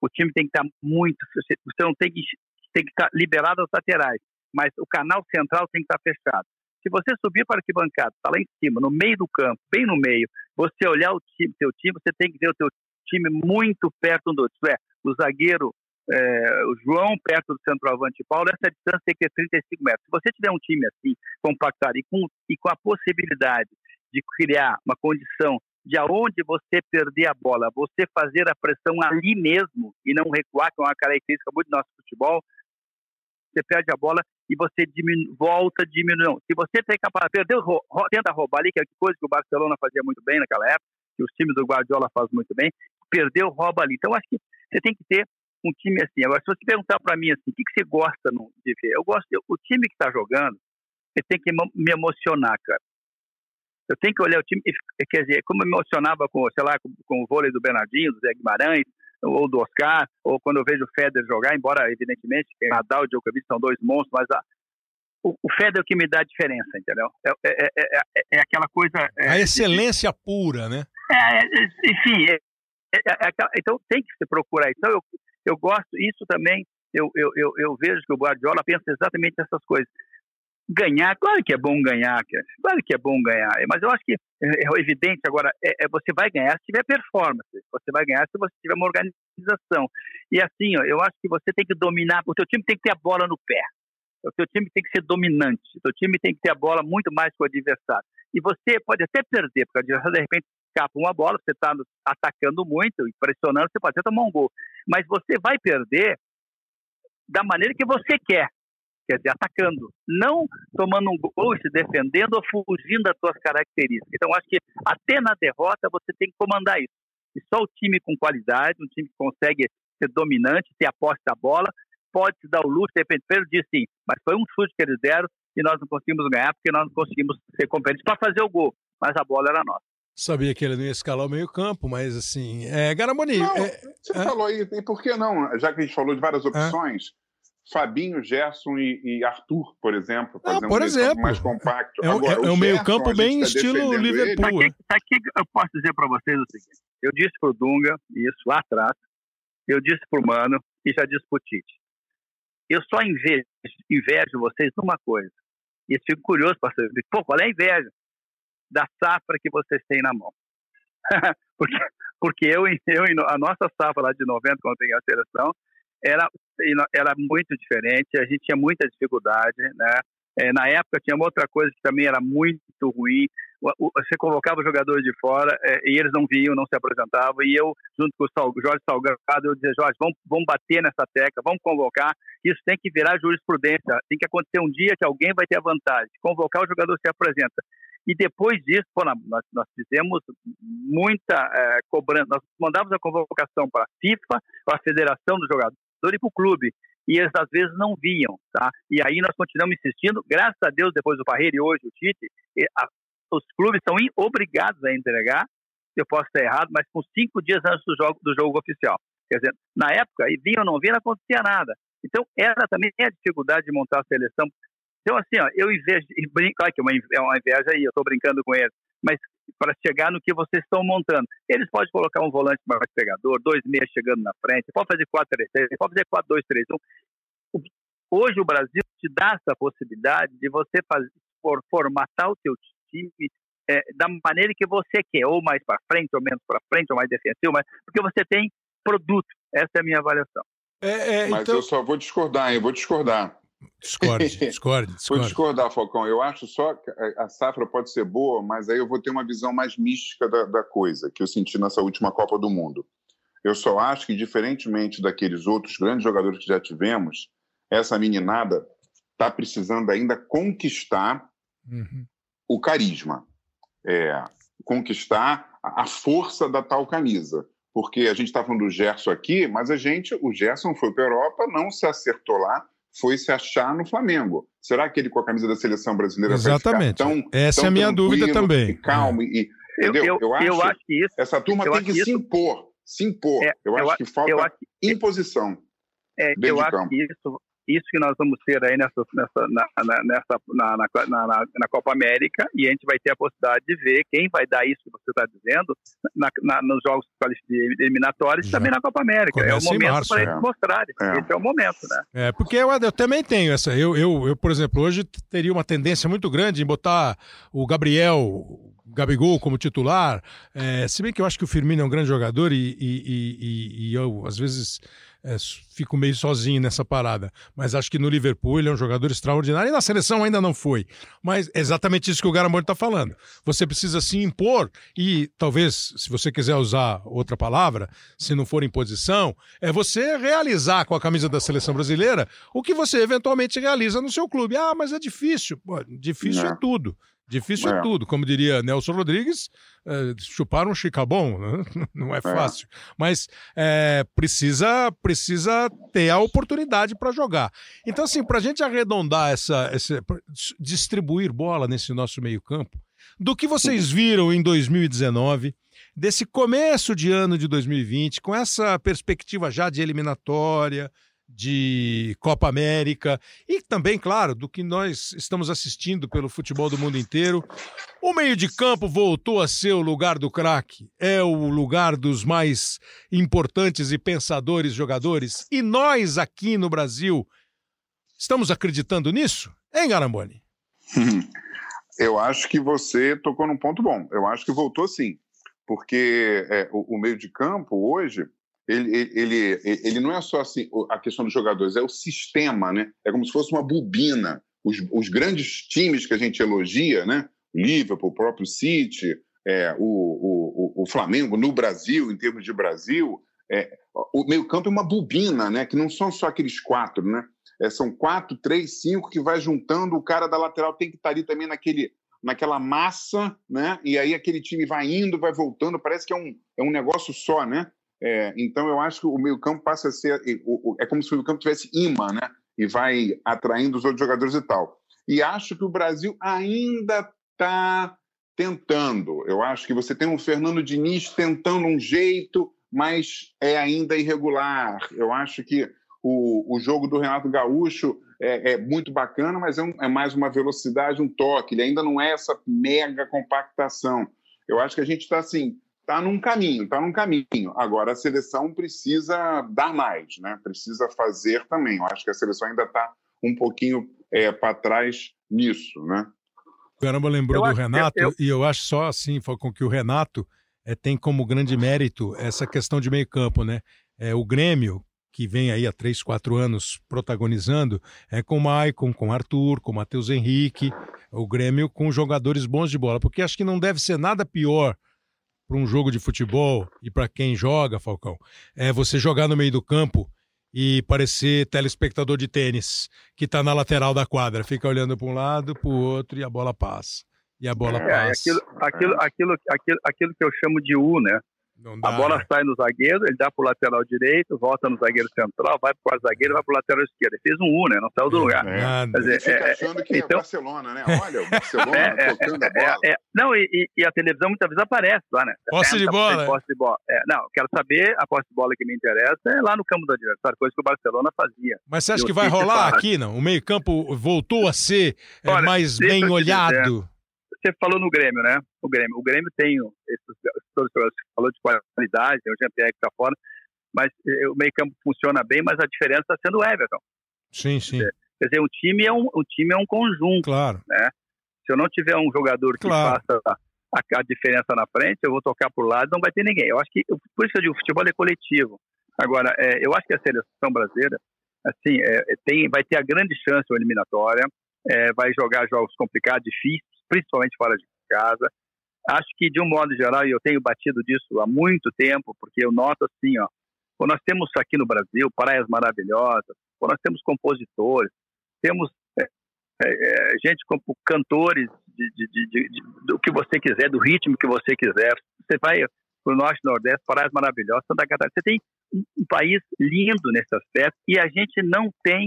o time tem que estar tá muito. Você, não tem que tem que estar tá liberado as laterais, mas o canal central tem que estar fechado. Se você subir para a arquibancada, está lá em cima, no meio do campo, bem no meio, você olhar o time, seu time, você tem que ver o seu time muito perto um do outro. Isto é, o zagueiro, é, o João perto do centroavante Paulo, essa distância tem que ter 35 metros. Se você tiver um time assim, compactado e com, e com a possibilidade de criar uma condição de aonde você perder a bola, você fazer a pressão ali mesmo e não recuar, que é uma característica muito do nosso futebol, você perde a bola e você diminu volta diminuindo. Se você tem capaz, perdeu, tenta roubar ali, que é coisa que o Barcelona fazia muito bem naquela época, que os times do Guardiola fazem muito bem, perdeu, rouba ali. Então, acho que você tem que ter um time assim. Agora, se você perguntar para mim assim, o que, que você gosta de ver? Eu gosto, de, o time que está jogando, você tem que me emocionar, cara. Eu tenho que olhar o time, quer dizer, como eu me emocionava com, sei lá, com, com o vôlei do Bernardinho, do Zé Guimarães, ou do Oscar, ou quando eu vejo o Federer jogar, embora, evidentemente, Nadal e Djokovic são dois monstros, mas a, o, o Federer é o que me dá a diferença, entendeu? É, é, é, é, é aquela coisa... a excelência de... pura, né? enfim, então tem que se procurar. Então eu, eu gosto, isso também, eu, eu, eu, eu vejo que o Guardiola pensa exatamente essas coisas ganhar, claro que é bom ganhar, claro que é bom ganhar, mas eu acho que é, é evidente agora, é, é, você vai ganhar se tiver performance, você vai ganhar se você tiver uma organização. E assim, ó, eu acho que você tem que dominar, o teu time tem que ter a bola no pé, o teu time tem que ser dominante, o teu time tem que ter a bola muito mais que o adversário. E você pode até perder, porque o adversário de repente escapa uma bola, você está atacando muito pressionando, você pode até tomar um gol. Mas você vai perder da maneira que você quer quer dizer, atacando, não tomando um gol e se defendendo ou fugindo das suas características. Então, acho que até na derrota você tem que comandar isso. E só o time com qualidade, um time que consegue ser dominante, ter a posse da bola, pode se dar o luxo, de repente, Pedro disse sim, mas foi um chute que eles deram e nós não conseguimos ganhar porque nós não conseguimos ser competentes para fazer o gol, mas a bola era nossa. Sabia que ele não ia escalar o meio-campo, mas assim. É, Garamoni. Não, é, você é... falou aí, e por que não? Já que a gente falou de várias opções, Fabinho, Gerson e, e Arthur, por exemplo, fazer ah, por um exemplo. mais compacto. É, Agora, é, é um meio-campo bem tá estilo Liverpool. Aqui, aqui eu posso dizer para vocês o seguinte: eu disse para o Dunga, isso lá atrás, eu disse para o Mano e já disse para o Tite. Eu só invejo, invejo vocês numa coisa. E eu fico curioso para saber, pô, qual é a inveja? Da safra que vocês têm na mão. porque porque eu, eu, a nossa safra lá de 90, quando eu peguei a seleção, era, era muito diferente, a gente tinha muita dificuldade, né? É, na época tinha outra coisa que também era muito ruim. Você convocava jogadores de fora é, e eles não vinham, não se apresentavam. E eu, junto com o Jorge Salgado, eu dizia: Jorge, vamos, vamos bater nessa tecla, vamos convocar. Isso tem que virar jurisprudência. Tem que acontecer um dia que alguém vai ter a vantagem. Convocar o jogador se apresenta. E depois disso, pô, nós, nós fizemos muita é, cobrança. Nós mandávamos a convocação para a FIFA, para a Federação dos Jogadores e para o clube. E eles às vezes não vinham, tá? E aí nós continuamos insistindo, graças a Deus, depois do Parreira e hoje o Tite, a, os clubes são obrigados a entregar, eu posso estar errado, mas com cinco dias antes do jogo, do jogo oficial. Quer dizer, na época, vinha ou não vinha, não acontecia nada. Então, era também a dificuldade de montar a seleção. Então, assim, ó, eu invejo, e brinco, claro que é uma, é uma inveja aí, eu estou brincando com eles, mas para chegar no que vocês estão montando. Eles podem colocar um volante mais pegador, dois meias chegando na frente, pode fazer 4-3-3, pode fazer 4-2-3-1. Hoje o Brasil te dá essa possibilidade de você fazer, for, formatar o teu time é, da maneira que você quer, ou mais para frente, ou menos para frente, ou mais defensivo, mas, porque você tem produto. Essa é a minha avaliação. É, é, mas então... eu só vou discordar, eu vou discordar. Discorde, discorde, discorde. Vou discordar, Falcão. Eu acho só que a safra pode ser boa, mas aí eu vou ter uma visão mais mística da, da coisa, que eu senti nessa última Copa do Mundo. Eu só acho que, diferentemente daqueles outros grandes jogadores que já tivemos, essa meninada está precisando ainda conquistar uhum. o carisma, é, conquistar a força da tal camisa. porque a gente está falando do Gerson aqui, mas a gente, o Gerson foi para a Europa, não se acertou lá, foi se achar no Flamengo. Será que ele com a camisa da seleção brasileira Exatamente. vai ficar tão Essa é a minha dúvida também. E calmo é. e eu, eu, eu, acho, eu acho que isso, essa turma tem que se impor, se impor. É, eu, acho que falta acho imposição. É, eu acho que isso isso que nós vamos ter aí nessa, nessa, na, na, nessa, na, na, na, na, Copa América e a gente vai ter a possibilidade de ver quem vai dar isso que você está dizendo na, na, nos jogos eliminatórios e também na Copa América. Começa é o momento para eles é. mostrarem. É. Esse é o momento, né? É, porque eu, eu também tenho essa. Eu, eu, eu, por exemplo, hoje teria uma tendência muito grande em botar o Gabriel, Gabigol como titular, é, se bem que eu acho que o Firmino é um grande jogador e, e, e, e eu, às vezes, é, fico meio sozinho nessa parada. Mas acho que no Liverpool ele é um jogador extraordinário e na seleção ainda não foi. Mas é exatamente isso que o Garamond está falando. Você precisa se impor e talvez, se você quiser usar outra palavra, se não for imposição, é você realizar com a camisa da seleção brasileira o que você eventualmente realiza no seu clube. Ah, mas é difícil. Pô, difícil não. é tudo. Difícil é. tudo. Como diria Nelson Rodrigues, é, chupar um chicabom né? não é, é. fácil. É. Mas é, precisa, precisa ter a oportunidade para jogar. Então, assim, para a gente arredondar essa, essa. distribuir bola nesse nosso meio-campo, do que vocês viram em 2019, desse começo de ano de 2020, com essa perspectiva já de eliminatória, de Copa América e também, claro, do que nós estamos assistindo pelo futebol do mundo inteiro. O meio de campo voltou a ser o lugar do craque, é o lugar dos mais importantes e pensadores jogadores. E nós aqui no Brasil estamos acreditando nisso, hein, Garamboni? Eu acho que você tocou num ponto bom. Eu acho que voltou sim, porque é, o, o meio de campo hoje ele, ele, ele não é só assim a questão dos jogadores, é o sistema, né? É como se fosse uma bobina. Os, os grandes times que a gente elogia, né? Liverpool, o próprio City, é, o, o, o Flamengo no Brasil, em termos de Brasil, é, o meio-campo é uma bobina, né? Que não são só aqueles quatro, né? É, são quatro, três, cinco que vai juntando. O cara da lateral tem que estar ali também naquele, naquela massa, né? E aí aquele time vai indo, vai voltando. Parece que é um, é um negócio só, né? É, então, eu acho que o meio-campo passa a ser. É como se o meio-campo tivesse imã, né? E vai atraindo os outros jogadores e tal. E acho que o Brasil ainda está tentando. Eu acho que você tem um Fernando Diniz tentando um jeito, mas é ainda irregular. Eu acho que o, o jogo do Renato Gaúcho é, é muito bacana, mas é, um, é mais uma velocidade, um toque. Ele ainda não é essa mega compactação. Eu acho que a gente está assim está num caminho, está num caminho. Agora a seleção precisa dar mais, né? Precisa fazer também. Eu acho que a seleção ainda está um pouquinho é, para trás nisso, né? Caramba lembrou eu do Renato eu... e eu acho só assim com que o Renato é, tem como grande mérito essa questão de meio campo, né? É, o Grêmio que vem aí há três, quatro anos protagonizando, é com o Maicon, com o Arthur, com o Matheus Henrique, o Grêmio com jogadores bons de bola, porque acho que não deve ser nada pior para um jogo de futebol e para quem joga, Falcão, é você jogar no meio do campo e parecer telespectador de tênis que está na lateral da quadra, fica olhando para um lado, para o outro e a bola passa. E a bola é, passa. Aquilo, aquilo, aquilo, aquilo, aquilo que eu chamo de U, né? A bola né? sai no zagueiro, ele dá pro lateral direito, volta no zagueiro central, vai pro quarto zagueiro, vai pro lateral esquerdo. Ele fez um U, né? Não saiu do é, lugar. É, Quer dizer, fica é, achando que então, é Barcelona, né? Olha, o Barcelona é, tocando a bola. não, e, e, a televisão muitas vezes aparece lá, né? Posse de bola. Posse de bola. não, quero saber, a posse de bola que me interessa é lá no campo do adversário, coisa que o Barcelona fazia. Mas você acha que vai rolar aqui, não? O meio campo voltou a ser Olha, mais bem olhado? Você falou no Grêmio, né? O Grêmio, o Grêmio tem esses, todos você falou de qualidade, tem o Jean-Pierre que está fora, mas eh, o meio campo funciona bem, mas a diferença está sendo o Everton. Sim, sim. Quer dizer, o time é um, o time é um conjunto. Claro. Né? Se eu não tiver um jogador que claro. faça a, a, diferença na frente, eu vou tocar por lado, não vai ter ninguém. Eu acho que por isso eu digo, o futebol é coletivo. Agora, é, eu acho que a seleção brasileira, assim, é, tem, vai ter a grande chance na eliminatória, é, vai jogar jogos complicados, difíceis, principalmente fora de casa. Acho que, de um modo geral, e eu tenho batido disso há muito tempo, porque eu noto assim, ó, quando nós temos aqui no Brasil praias maravilhosas, quando nós temos compositores, temos é, é, gente como cantores de, de, de, do que você quiser, do ritmo que você quiser. Você vai, para o Norte Nordeste, praias maravilhosas, Santa Catarina. Você tem um país lindo nesse aspecto e a gente não tem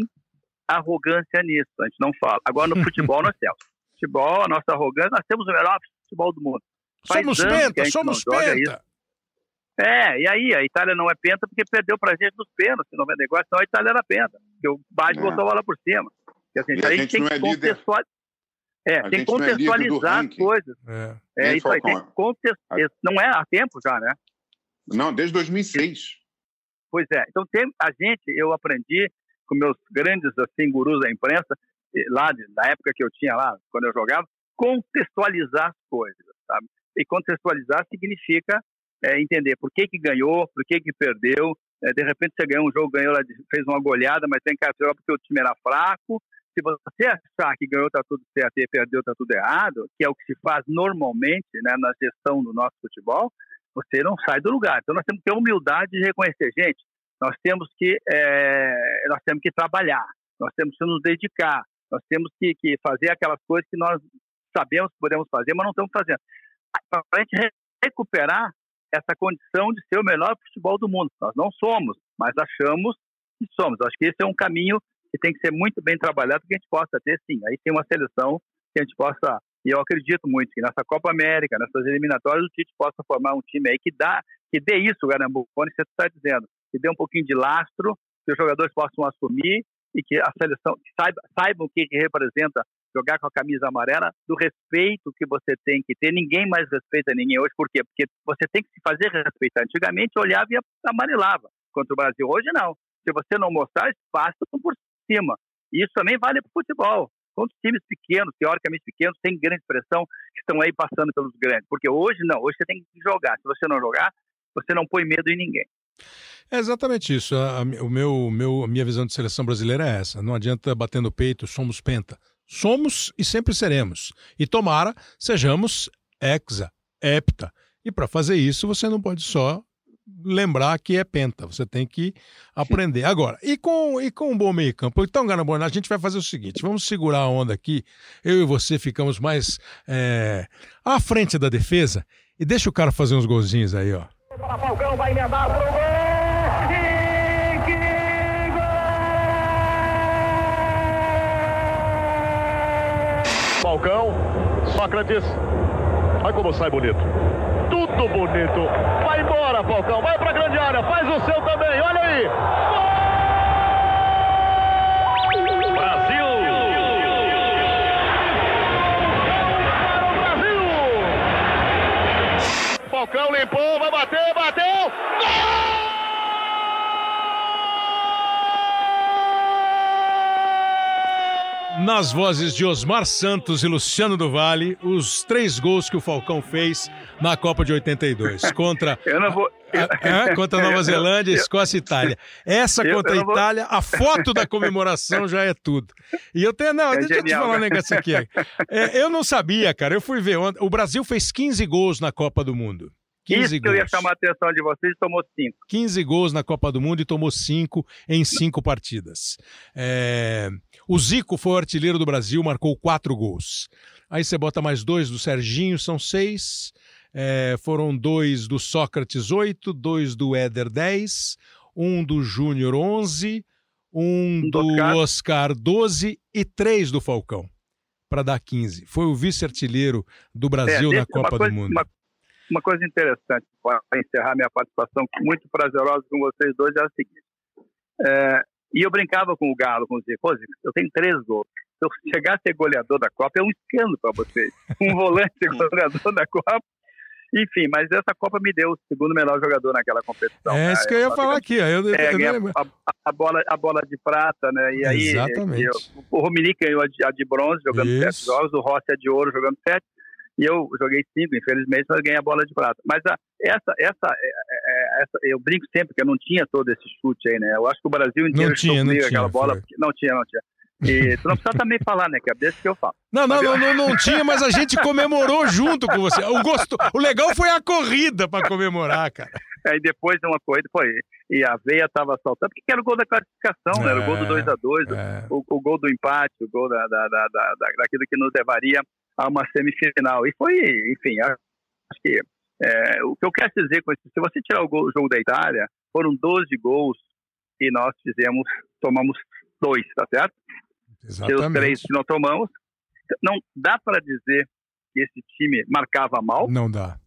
arrogância nisso, a gente não fala. Agora, no futebol, nós temos. Futebol, a nossa arrogância, nós temos o melhor futebol do mundo. Faz somos penta, gente somos não penta. isso. É, e aí, a Itália não é penta porque perdeu pra gente nos pênaltis, em 94, senão a Itália era penta, porque o Bade É. botou a bola por cima. Porque, assim, E a a gente gente tem não que é líder. contextualizar. É, A tem que gente não é contextualizar as ranking. coisas. É. É isso aí, tem que contextualizar. Não é há tempo já, né? Não, desde 2006. Pois é. Então, tem, a gente, eu aprendi com meus grandes assim, gurus da imprensa, lá na época que eu tinha lá, quando eu jogava, contextualizar as coisas, sabe? E contextualizar significa eh, entender por que que ganhou, por que que perdeu. Eh, de repente você ganhou um jogo, ganhou, fez uma goleada, mas tem que jogar porque o time era fraco. Se você achar que ganhou tá tudo certo e perdeu tá tudo errado, que é o que se faz normalmente né, na gestão do nosso futebol, você não sai do lugar. Então nós temos que ter humildade de reconhecer, gente, nós temos que é, nós temos que trabalhar, nós temos que nos dedicar, nós temos que, que fazer aquelas coisas que nós sabemos que podemos fazer, mas não estamos fazendo. Para a gente re- recuperar essa condição de ser o melhor futebol do mundo. Nós não somos, mas achamos que somos. Acho que esse é um caminho que tem que ser muito bem trabalhado para que a gente possa ter, sim. Aí tem uma seleção que a gente possa, e eu acredito muito que nessa Copa América, nessas eliminatórias, o Tite possa formar um time aí que dá, que dê isso, Garambone, você está dizendo, que dê um pouquinho de lastro, que os jogadores possam assumir e que a seleção saiba, saibam o que, que representa jogar com a camisa amarela, do respeito que você tem que ter. Ninguém mais respeita ninguém hoje, por quê? Porque você tem que se fazer respeitar. Antigamente olhava e amarelava contra o Brasil. Hoje não. Se você não mostrar, passa por cima. E isso também vale para o futebol. Quantos times pequenos, teoricamente pequenos, têm grande expressão, que estão aí passando pelos grandes? Porque hoje não, hoje você tem que jogar. Se você não jogar, você não põe medo em ninguém. É exatamente isso. A, a- o meu, meu, a minha visão de seleção brasileira é essa. Não adianta bater no peito, somos penta. Somos e sempre seremos. E tomara, sejamos hexa, hepta. E para fazer isso, você não pode só lembrar que é penta. Você tem que aprender. Agora, e com, e com um bom meio campo? Então, Garambona, a gente vai fazer o seguinte: vamos segurar a onda aqui. Eu e você ficamos mais é, à frente da defesa e deixa o cara fazer uns golzinhos aí, ó. Vai emendar! Falcão, Sócrates, olha como sai bonito. Tudo bonito. Vai embora, Falcão, vai pra grande área, faz o seu também, olha aí! Gol! Brasil! Brasil! Falcão limpou, vai bater, bateu! Nas vozes de Osmar Santos e Luciano do Vale, os três gols que o Falcão fez na Copa de 82 contra Eu não vou. a- a- contra Nova Zelândia, Escócia e Itália. Essa contra a vou- Itália, a foto da comemoração já é tudo. E eu tenho, não, É deixa eu te genial, falar um né? negócio aqui. É, eu não sabia, cara. Eu fui ver ontem. O Brasil fez 15 gols na Copa do Mundo. 15 Isso que eu ia gols. chamar a atenção de vocês tomou cinco. 15 gols na Copa do Mundo e tomou 5 em 5 partidas. É, O Zico foi o artilheiro do Brasil, marcou 4 gols. Aí você bota mais dois do Serginho, são 6. foram dois do Sócrates, 8. Dois do Éder, 10. Um do Júnior, 11. Um do Oscar. Oscar, 12. E três do Falcão, para dar 15. Foi o vice-artilheiro do Brasil É, na Copa coisa- do Mundo. Uma, uma coisa interessante para encerrar minha participação muito prazerosa com vocês dois é o seguinte. É, e eu brincava com o Galo, com o Zico. "Ô, Zico, eu tenho três gols. Se eu chegar a ser goleador da Copa, é um escândalo para vocês. Um volante ser goleador da Copa. Enfim, mas essa Copa me deu o segundo melhor jogador naquela competição. é né? isso que eu ia Só falar aqui. Eu, eu- É, eu a, a bola, a bola de prata, né? E aí Exatamente. eu- o Romini ganhou a de, a de bronze, jogando Isso. sete jogos, o Rossi a de ouro, jogando sete. E eu joguei cinco, infelizmente, mas ganhei a bola de prata. Mas a, essa, essa, é, é, essa, eu brinco sempre que eu não tinha todo esse chute aí, né? Eu acho que o Brasil inteiro Não tinha, não tinha, aquela bola. porque- Não tinha, não tinha. E tu não precisa também falar, né? Que é desse que eu falo. Não, não, não, não, não tinha, mas a gente comemorou junto com você. O, gosto, o legal foi a corrida para comemorar, cara. Aí depois de uma corrida, foi. E a veia tava saltando, porque era o gol da classificação, né? Era o gol do 2 a 2 É. o, o gol do empate, o gol da, da, da- da- daquilo que nos levaria a uma semifinal. E foi, enfim, acho que É, o que eu quero dizer com isso, se você tirar o, gol, o jogo da Itália, foram 12 gols e nós fizemos, tomamos dois, tá certo? Exatamente. Os três que nós tomamos. Não dá para dizer que esse time marcava mal. Não dá.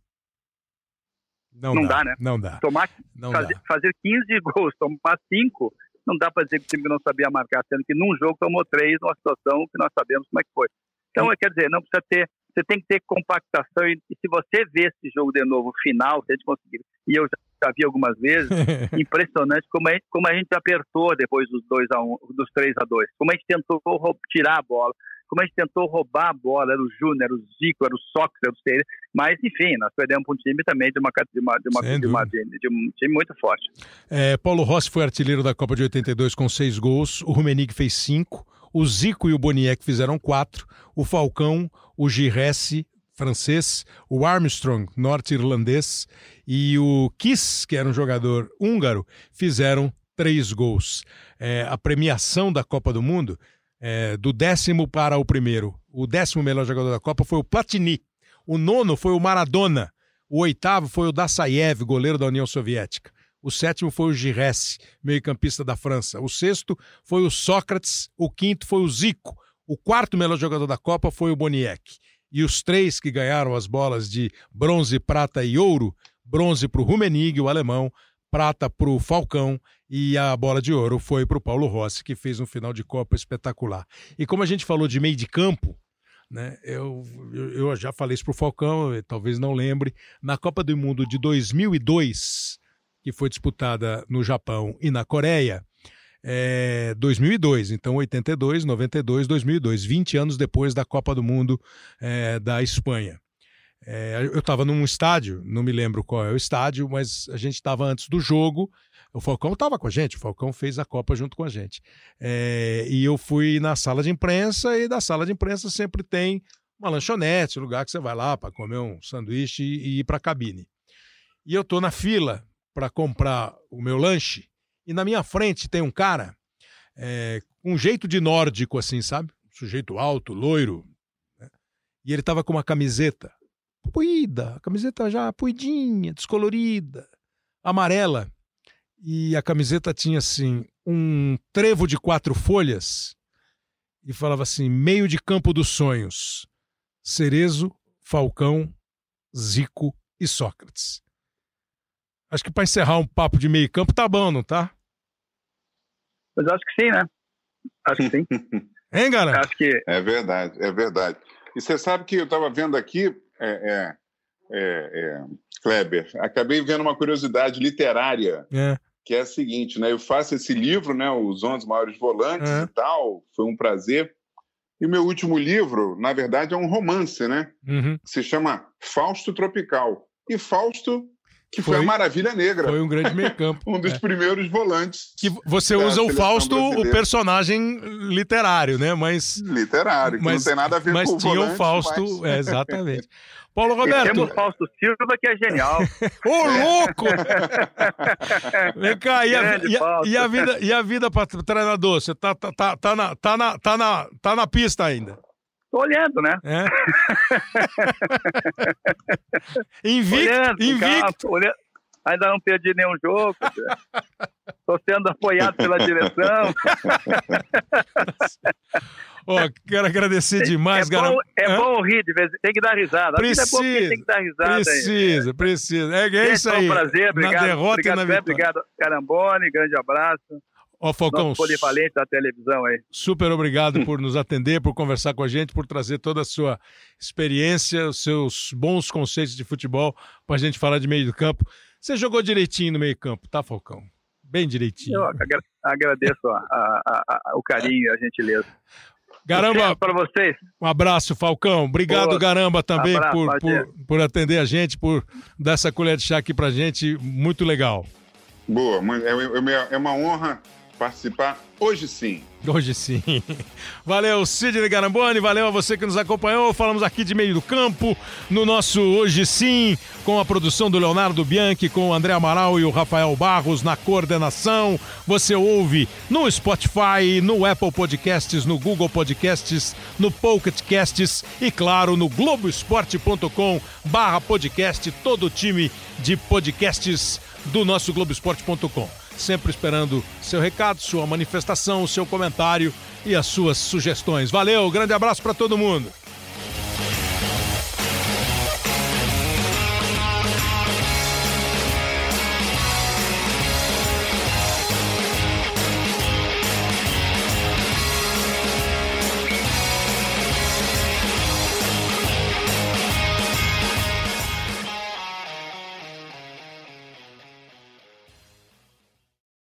Não, Não dá, dá, né? Não dá. Tomar, Não fazer, dá. fazer 15 gols, tomar 5, não dá para dizer que o time não sabia marcar, sendo que num jogo tomou 3, numa situação que nós sabemos como é que foi. Então, quer dizer, não precisa ter, você tem que ter compactação e, e se você vê esse jogo de novo, final, se a gente conseguir, e eu já, já vi algumas vezes, impressionante como a, gente, como a gente apertou depois dos 2 a 1, um, dos 3 a 2, como a gente tentou tirar a bola, como a gente tentou roubar a bola, era o Júnior, era o Zico, era o Sócrates, era o Cerezo, mas enfim, nós perdemos para um time também de uma de uma de uma, de, uma, de, um time muito forte. É, Paulo Rossi foi artilheiro da Copa de 82 com seis gols, o Rummenigge fez cinco, o Zico e o Boniek fizeram quatro, o Falcão, o Giresse, francês, o Armstrong, norte-irlandês, e o Kiss, que era um jogador húngaro, fizeram três gols. É, a premiação da Copa do Mundo, é, do décimo para o primeiro, o décimo melhor jogador da Copa foi o Platini, o nono foi o Maradona, o oitavo foi o Dassaev, goleiro da União Soviética. O sétimo foi o Giresse, meio-campista da França. O sexto foi o Sócrates. O quinto foi o Zico. O quarto melhor jogador da Copa foi o Boniek. E os três que ganharam as bolas de bronze, prata e ouro: bronze para o Rummenigge, o alemão, prata para o Falcão e a bola de ouro foi para o Paulo Rossi, que fez um final de Copa espetacular. E como a gente falou de meio de campo, né, eu, eu, já falei isso o Falcão, talvez não lembre, na Copa do Mundo de 2002, que foi disputada no Japão e na Coreia, é, 2002, então 82, 92, 2002, 20 anos depois da Copa do Mundo é, da Espanha. É, eu estava num estádio, não me lembro qual é o estádio, mas a gente estava antes do jogo. O Falcão estava com a gente, o Falcão fez a Copa junto com a gente. É, e eu fui na sala de imprensa, e da sala de imprensa sempre tem uma lanchonete, lugar que você vai lá para comer um sanduíche e, e ir para a cabine. E eu tô na fila para comprar o meu lanche, e na minha frente tem um cara é, um jeito de nórdico, assim, sabe? Um sujeito alto, loiro. né? E ele tava com uma camiseta puída, camiseta já puidinha, descolorida, amarela. E a camiseta tinha, assim, um trevo de quatro folhas e falava assim: meio de campo dos sonhos. Cerezo, Falcão, Zico e Sócrates. Acho que para encerrar um papo de meio campo tá bom, não tá? Mas acho que sim, né? Acho que sim. Hein, galera? acho que É verdade, é verdade. E você sabe que eu estava vendo aqui, é, é, é, é, Kleber, acabei vendo uma curiosidade literária, É. que é a seguinte, né? Eu faço esse livro, né? Os 11 Maiores Volantes É. e tal, foi um prazer. E o meu último livro, na verdade, é um romance, né? Uhum. Que se chama Fausto Tropical. E Fausto, que foi, Foi- a Maravilha Negra, Foi um grande meio campo. um dos É. primeiros volantes Que você usa o Fausto, o brasileira. personagem literário, né? Mas, literário, que mas, não tem nada a ver mas com o tinha volante, o Fausto, mas- é, exatamente. Paulo e Roberto, temos Fausto Silva, que é genial. ô louco! Vem cá, e a, e a- e a vida, e a vida para treinador? Você tá, tá, tá, tá, na, tá, na, tá, na, tá na pista ainda? Tô olhando, né? É? invicto, olhando, invicto. campo, olhando. Ainda não perdi nenhum jogo. Estou sendo apoiado pela direção. Ó, quero agradecer demais, é, galera. bom, é Hã? bom rir de vez em Tem que dar risada. A vida é Precisa, tem que dar risada. aí. Precisa, precisa. É, é Gente, isso foi aí. um prazer. Obrigado. na derrota obrigado, e na vitória. Obrigado, Carambone. Grande abraço. Ó, Falcão, polivalente da televisão aí. super obrigado por nos atender, por conversar com a gente, por trazer toda a sua experiência, os seus bons conceitos de futebol para a gente falar de meio do campo. Você jogou direitinho no meio campo, tá, Falcão? Bem direitinho. Eu agra- agradeço a- a- a- o carinho e a gentileza. Garamba, para vocês. um abraço, Falcão. Obrigado, Boa. Garamba, também Abraço, por, por, por atender a gente, por dar essa colher de chá aqui pra gente. Muito legal. Boa, é, é é uma honra participar hoje sim. Hoje sim. Valeu, Sidney Garamboni, valeu a você que nos acompanhou. Falamos aqui de meio do campo, no nosso Hoje Sim, com a produção do Leonardo Bianchi, com o André Amaral e o Rafael Barros na coordenação. Você ouve no Spotify, no Apple Podcasts, no Google Podcasts, no Pocket Casts e, claro, no globoesporte.com barra podcast, todo o time de podcasts do nosso globoesporte.com sempre esperando seu recado, sua manifestação, seu comentário e as suas sugestões. Valeu, grande abraço para todo mundo.